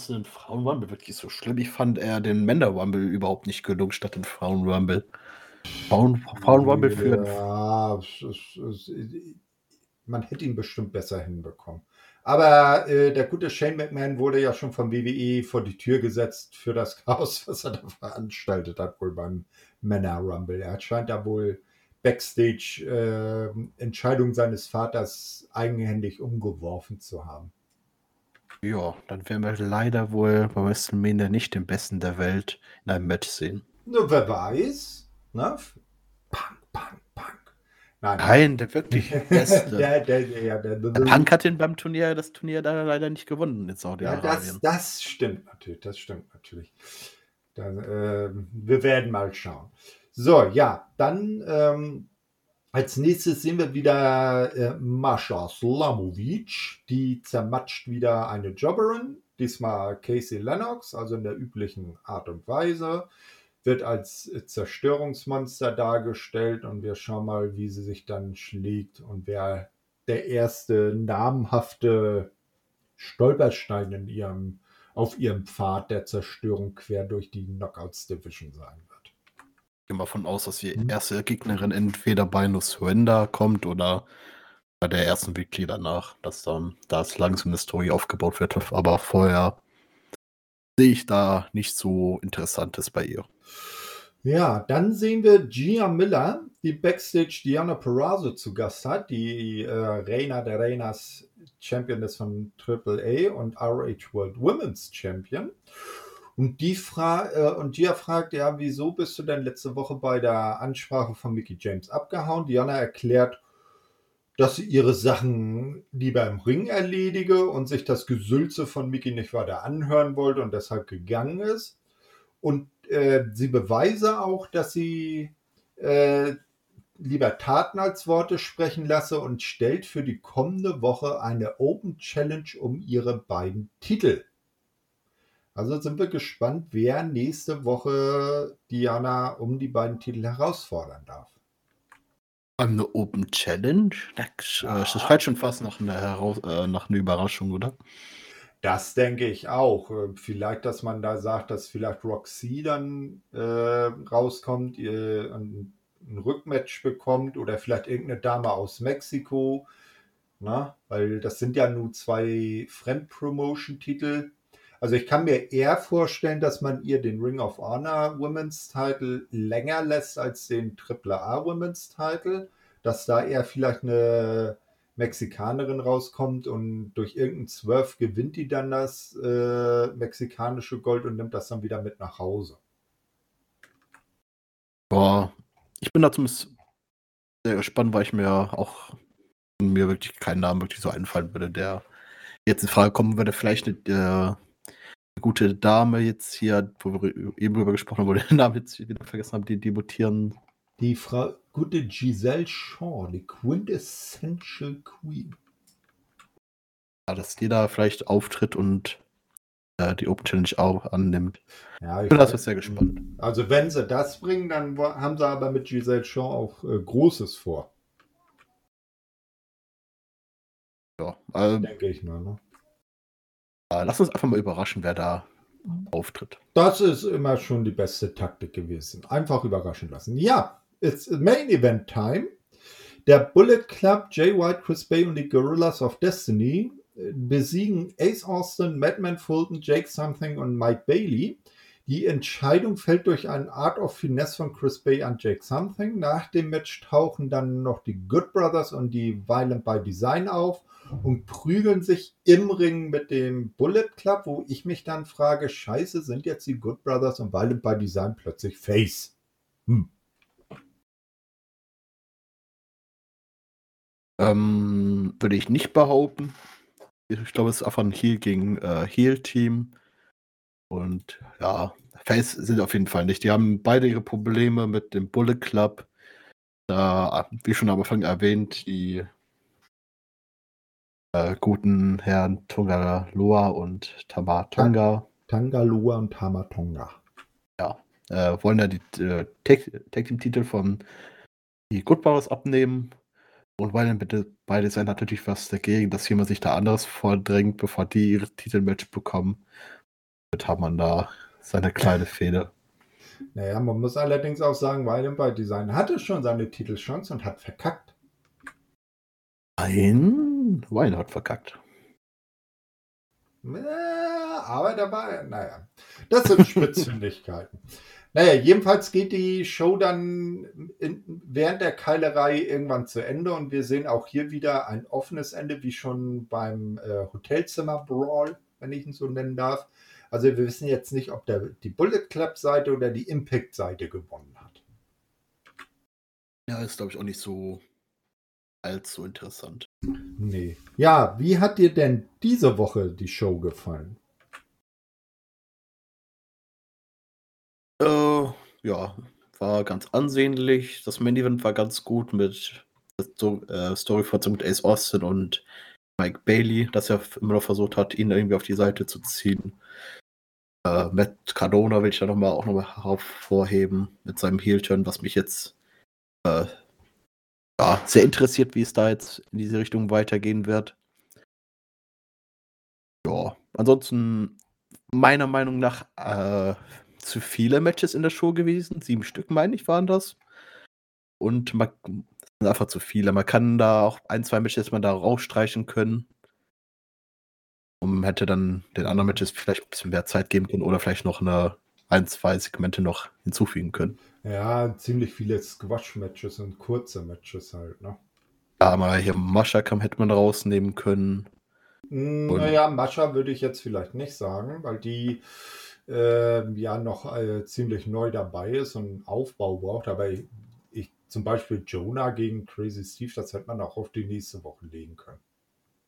Den Frauen-Rumble wirklich so schlimm? Ich fand eher den Männer-Rumble überhaupt nicht gelungen statt den Frauen-Rumble. Frauen-Rumble für. Ja, es, man hätte ihn bestimmt besser hinbekommen. Aber äh, der gute Shane McMahon wurde ja schon vom WWE vor die Tür gesetzt für das Chaos, was er da veranstaltet hat, wohl beim Männer Rumble. Er scheint da wohl Backstage äh, Entscheidungen seines Vaters eigenhändig umgeworfen zu haben. Ja, dann werden wir leider wohl bei WrestleMania nicht den Besten der Welt in einem Match sehen. Nur wer weiß, ne? Punk, Punk, Nein, Nein der wirklich beste. der, der, der, der, Punk hat den beim Turnier, das Turnier da leider nicht gewonnen in Saudi-Arabien. Ja, das, das stimmt natürlich, das stimmt natürlich. Dann, äh, wir werden mal schauen. So, ja, dann ähm, als nächstes sehen wir wieder äh, Mascha Slamovic, die zermatscht wieder eine Jobberin, diesmal Casey Lennox, also in der üblichen Art und Weise wird als Zerstörungsmonster dargestellt und wir schauen mal, wie sie sich dann schlägt und wer der erste namhafte Stolperstein in ihrem, auf ihrem Pfad der Zerstörung quer durch die Knockouts Division sein wird. Ich gehe mal davon aus, dass die mhm. erste Gegnerin entweder bei No Surrender kommt oder bei der ersten Weekly danach, dass dann da langsam eine Story aufgebaut wird. Aber vorher sehe ich da nicht so Interessantes bei ihr. Ja, dann sehen wir Gia Miller, die Backstage Diana Perazzo zu Gast hat, die äh, Reina der Reinas Champion ist von AAA und RH World Women's Champion. Und die fra äh, und Gia fragt, ja, wieso bist du denn letzte Woche bei der Ansprache von Mickey James abgehauen? Diana erklärt, dass sie ihre Sachen lieber im Ring erledige und sich das Gesülze von Mickey nicht weiter anhören wollte und deshalb gegangen ist. Und äh, sie beweise auch, dass sie äh, lieber Taten als Worte sprechen lasse und stellt für die kommende Woche eine Open Challenge um ihre beiden Titel. Also sind wir gespannt, wer nächste Woche Diana um die beiden Titel herausfordern darf. Eine Open Challenge? Das, ja. das schreit schon fast nach einer, Heraus äh, nach einer Überraschung, oder? Das denke ich auch. Äh, vielleicht, dass man da sagt, dass vielleicht Roxy dann äh, rauskommt, ihr ein, ein, Rückmatch bekommt oder vielleicht irgendeine Dame aus Mexiko. Na, weil das sind ja nur zwei Fremdpromotion-Titel. Also ich kann mir eher vorstellen, dass man ihr den Ring of Honor Women's Title länger lässt als den AAA Women's Title. Dass da eher vielleicht eine Mexikanerin rauskommt und durch irgendeinen Zwölf gewinnt die dann das äh, mexikanische Gold und nimmt das dann wieder mit nach Hause. Boah, ich bin da zumindest sehr gespannt, weil ich mir auch mir wirklich keinen Namen wirklich so einfallen würde, der jetzt in Frage kommen würde. Vielleicht eine, äh, gute Dame jetzt hier, wo wir eben drüber gesprochen haben, wo der Name jetzt wieder vergessen haben, die debütieren die Frau gute Giselle Shaw, die Quintessential Queen. Ja, dass die da vielleicht auftritt und äh, die Open Challenge auch annimmt. Ja, ich bin das sehr gespannt. Also wenn sie das bringen, dann haben sie aber mit Giselle Shaw auch äh, Großes vor. Ja, also, denke ich mal. Ne? Lass uns einfach mal überraschen, wer da auftritt. Das ist immer schon die beste Taktik gewesen. Einfach überraschen lassen. Ja, It's Main Event Time. Der Bullet Club, Jay White, Chris Bay und die Gorillas of Destiny äh, besiegen Ace Austin, Madman Fulton, Jake Something und Mike Bailey. Die Entscheidung fällt durch einen Art of Finesse von Chris Bay an Jake Something. Nach dem Match tauchen dann noch die Good Brothers und die Violent by Design auf und prügeln sich im Ring mit dem Bullet Club, wo ich mich dann frage, scheiße, sind jetzt die Good Brothers und Violent by Design plötzlich Face? Hm. Ähm, würde ich nicht behaupten. Ich glaube, es ist einfach ein Heal gegen äh, Heal-Team. Und ja, Face sind auf jeden Fall nicht. Die haben beide ihre Probleme mit dem Bullet Club. Da, wie schon am Anfang erwähnt, die äh, guten Herren Tongaloa und Tamatonga. Tangaloa und Tamatonga. Ja, äh, wollen ja die äh, Tag-Team-Titel von die Good Brothers abnehmen und weil dann bitte beide hat natürlich was dagegen, dass jemand sich da anderes vordrängt, bevor die ihre Titelmatch bekommen. Hat man da seine kleine Fehde. Naja, man muss allerdings auch sagen, Violent by Design hatte schon seine Titelchance und hat verkackt. Nein, Wayne hat verkackt. Ja, aber dabei, naja, das sind Spitzfindigkeiten. Naja, jedenfalls geht die Show dann in, während der Keilerei irgendwann zu Ende und wir sehen auch hier wieder ein offenes Ende, wie schon beim äh, Hotelzimmer-Brawl, wenn ich ihn so nennen darf. Also wir wissen jetzt nicht, ob der, die Bullet Club-Seite oder die Impact-Seite gewonnen hat. Ja, ist glaube ich auch nicht so allzu interessant. Nee. Ja, wie hat dir denn diese Woche die Show gefallen? Äh, ja, war ganz ansehnlich. Das Main Event war ganz gut mit äh, Storyfortsetzung mit Ace Austin und Mike Bailey, dass er immer noch versucht hat, ihn irgendwie auf die Seite zu ziehen. Äh, Matt Cardona will ich ja noch mal, auch nochmal hervorheben mit seinem Heel-Turn, was mich jetzt äh, ja, sehr interessiert, wie es da jetzt in diese Richtung weitergehen wird. Ja, ansonsten meiner Meinung nach äh, zu viele Matches in der Show gewesen. Sieben Stück, meine ich, waren das. Und man sind einfach zu viele. Man kann da auch ein, zwei Matches man da rausstreichen können. Und hätte dann den anderen Matches vielleicht ein bisschen mehr Zeit geben können oder vielleicht noch eine ein, zwei Segmente noch hinzufügen können. Ja, ziemlich viele Squash-Matches und kurze Matches halt, ne? Ja, mal hier Mascha kam, hätte man rausnehmen können. Hm, naja, Mascha würde ich jetzt vielleicht nicht sagen, weil die äh, ja noch äh, ziemlich neu dabei ist und Aufbau braucht. Aber ich, ich, zum Beispiel Jonah gegen Crazy Steve, das hätte man auch auf die nächste Woche legen können.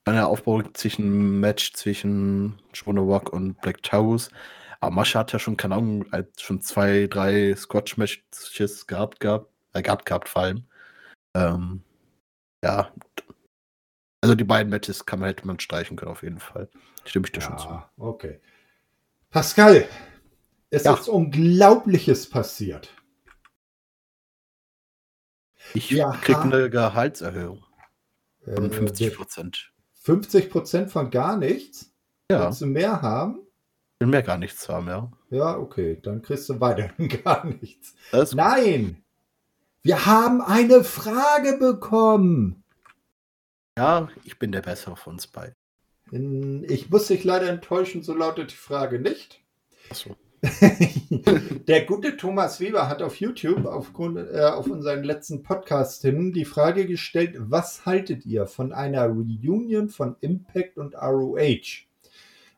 Ein Aufbau zwischen Match zwischen Rock und Black Taurus. Aber Mascha hat ja schon, keine Ahnung, schon zwei, drei Scotch-Matches gehabt, gehabt, äh, gehabt, gehabt, vor allem. Ähm, ja. Also die beiden Matches kann man, hätte man streichen können, auf jeden Fall. Stimme ich dir schon zu. Ja, okay. Pascal, es Ja. ist Unglaubliches passiert. Ich Ja. krieg eine Gehaltserhöhung von Äh, 50 Prozent. 50 Prozent von gar nichts? Ja, Willst du mehr haben? will mehr gar nichts haben, ja. Ja, okay, dann kriegst du weiterhin gar nichts. Nein! Wir haben eine Frage bekommen. Ja, ich bin der Bessere von uns beiden. In- Ich muss dich leider enttäuschen, so lautet die Frage nicht. Achso. Der gute Thomas Weber hat auf YouTube aufgrund, äh, auf unseren letzten Podcast hin die Frage gestellt, was haltet ihr von einer Reunion von Impact und ROH?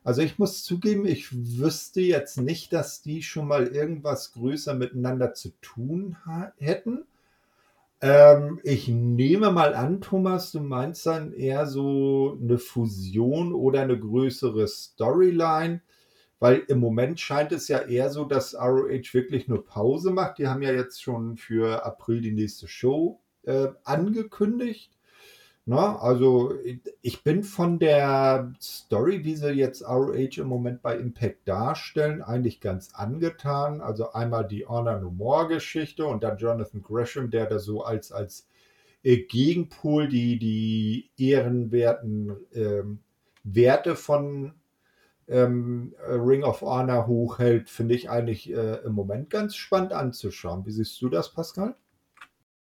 Also ich muss zugeben, ich wüsste jetzt nicht, dass die schon mal irgendwas größer miteinander zu tun hätten. Ähm, ich nehme mal an, Thomas, du meinst dann eher so eine Fusion oder eine größere Storyline. Weil im Moment scheint es ja eher so, dass ROH wirklich nur Pause macht. Die haben ja jetzt schon für April die nächste Show äh, angekündigt. Na, also ich bin von der Story, wie sie jetzt ROH im Moment bei Impact darstellen, eigentlich ganz angetan. Also einmal die Honor No More Geschichte und dann Jonathan Gresham, der da so als, als äh, Gegenpol die, die ehrenwerten ähm, Werte von ähm, Ring of Honor hochhält, finde ich eigentlich äh, im Moment ganz spannend anzuschauen. Wie siehst du das, Pascal?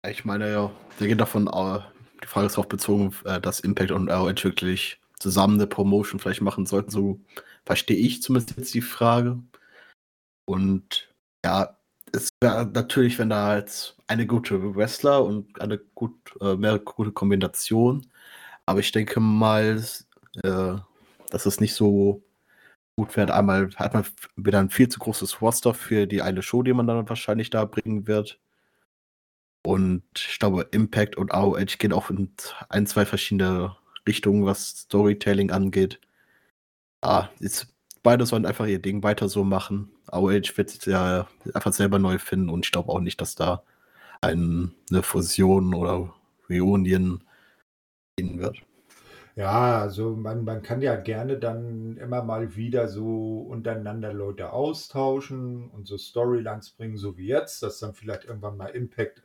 Ich meine, ja, wir gehen davon, äh, die Frage ist darauf bezogen, äh, dass Impact und ROH wirklich zusammen eine Promotion vielleicht machen sollten. So verstehe ich zumindest jetzt die Frage. Und ja, es wäre natürlich, wenn da jetzt eine gute Wrestler und eine gut, äh, mehr gute Kombination. Aber ich denke mal, äh, dass es nicht so gut wird. Einmal hat man wieder ein viel zu großes Roster für die eine Show, die man dann wahrscheinlich da bringen wird. Und ich glaube, Impact und ROH gehen auch in ein, zwei verschiedene Richtungen, was Storytelling angeht. Ah, jetzt, beide sollen einfach ihr Ding weiter so machen. ROH wird sich ja einfach selber neu finden und ich glaube auch nicht, dass da ein, eine Fusion oder Reunion gehen wird. Ja, also man, man kann ja gerne dann immer mal wieder so untereinander Leute austauschen und so Storylines bringen, so wie jetzt, dass dann vielleicht irgendwann mal Impact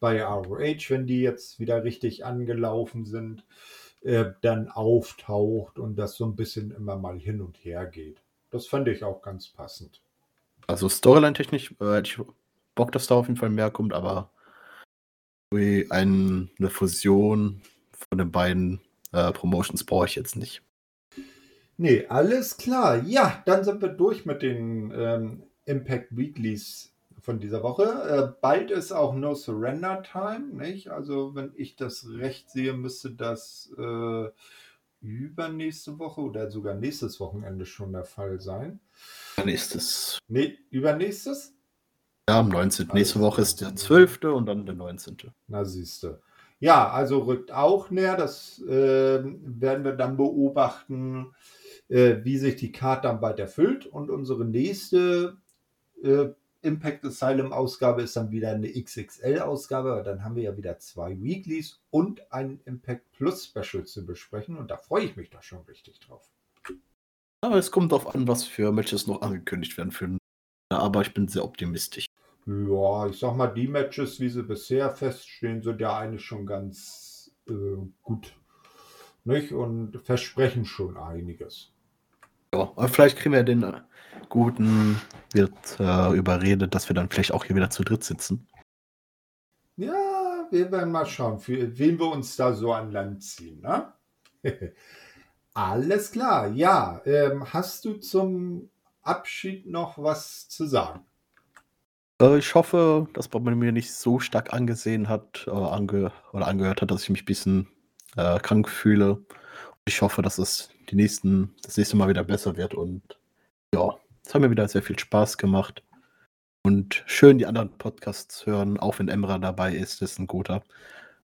bei ROH, wenn die jetzt wieder richtig angelaufen sind, äh, dann auftaucht und das so ein bisschen immer mal hin und her geht. Das fand ich auch ganz passend. Also Storyline-technisch äh, hätte ich Bock, dass da auf jeden Fall mehr kommt, aber ein, eine Fusion von den beiden äh, Promotions brauche ich jetzt nicht. Nee, alles klar. Ja, dann sind wir durch mit den ähm, Impact Weeklies von dieser Woche. Äh, bald ist auch No Surrender Time, nicht? Also, wenn ich das recht sehe, müsste das äh, übernächste Woche oder sogar nächstes Wochenende schon der Fall sein. Nächstes. Nee, übernächstes? Ja, am 19. Nächste Alles Woche ist der 12. und dann der 19. Na, siehste. Ja, also rückt auch näher. Das äh, werden wir dann beobachten, äh, wie sich die Karte dann bald erfüllt. Und unsere nächste äh, Impact Asylum Ausgabe ist dann wieder eine XXL-Ausgabe. Aber Dann haben wir ja wieder zwei Weeklies und ein Impact Plus Special zu besprechen. Und da freue ich mich da schon richtig drauf. Aber es kommt darauf an, was für Matches noch angekündigt werden. Für, aber ich bin sehr optimistisch. Ja, ich sag mal, die Matches, wie sie bisher feststehen, sind ja eigentlich schon ganz äh, gut. Nicht? Und versprechen schon einiges. Ja, vielleicht kriegen wir den äh, guten, wird äh, überredet, dass wir dann vielleicht auch hier wieder zu dritt sitzen. Ja, wir werden mal schauen, für wen wir uns da so an Land ziehen. Ne? Alles klar, ja. Ähm, hast du zum Abschied noch was zu sagen? Äh, ich hoffe, dass man mir nicht so stark angesehen hat äh, ange oder angehört hat, dass ich mich ein bisschen äh, krank fühle. Ich hoffe, dass es die nächsten, das nächste Mal wieder besser wird und ja, es hat mir wieder sehr viel Spaß gemacht. Und schön die anderen Podcasts hören, auch wenn Emra dabei ist, ist ein guter.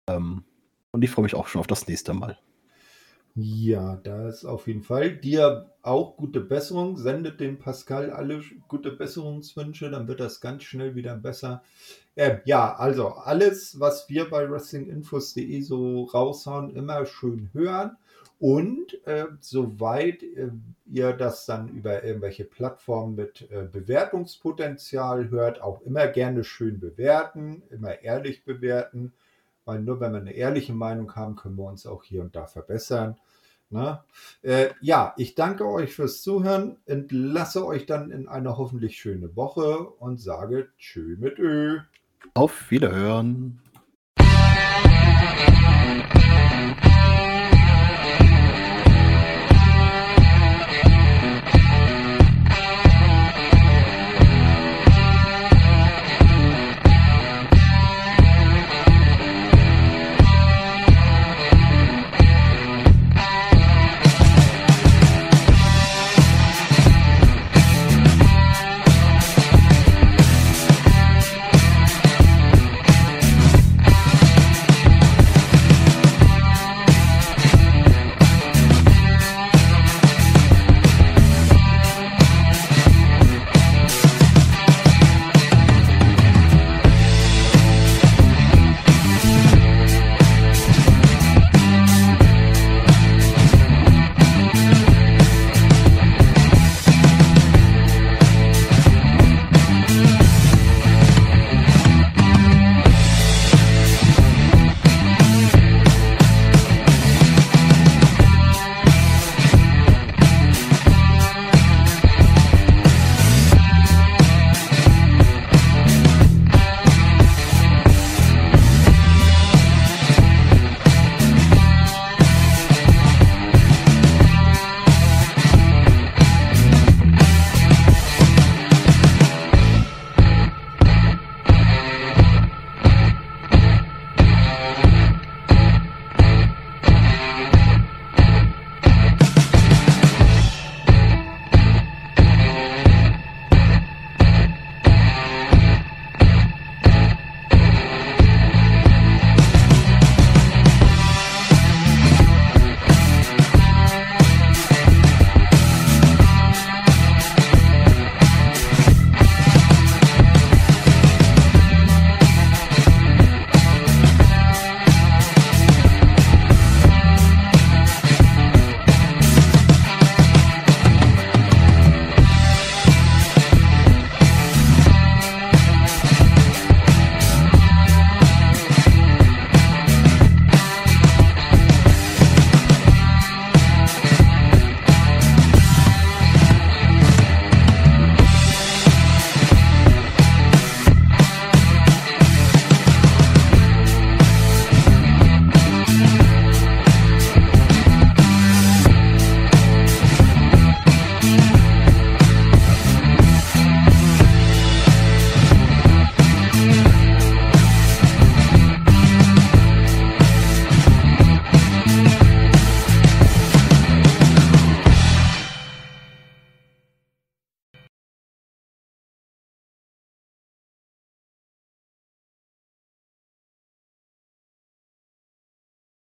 Ähm, und ich freue mich auch schon auf das nächste Mal. Ja, da ist auf jeden Fall. Dir auch gute Besserung. Sendet dem Pascal alle gute Besserungswünsche, dann wird das ganz schnell wieder besser. Äh, ja, also alles, was wir bei wrestlinginfos.de so raushauen, immer schön hören. Und äh, soweit äh, ihr das dann über irgendwelche Plattformen mit äh, Bewertungspotenzial hört, auch immer gerne schön bewerten, immer ehrlich bewerten, weil nur wenn wir eine ehrliche Meinung haben, können wir uns auch hier und da verbessern. Ne? Äh, ja, ich danke euch fürs Zuhören, entlasse euch dann in eine hoffentlich schöne Woche und sage Tschö mit Ö. Auf Wiederhören.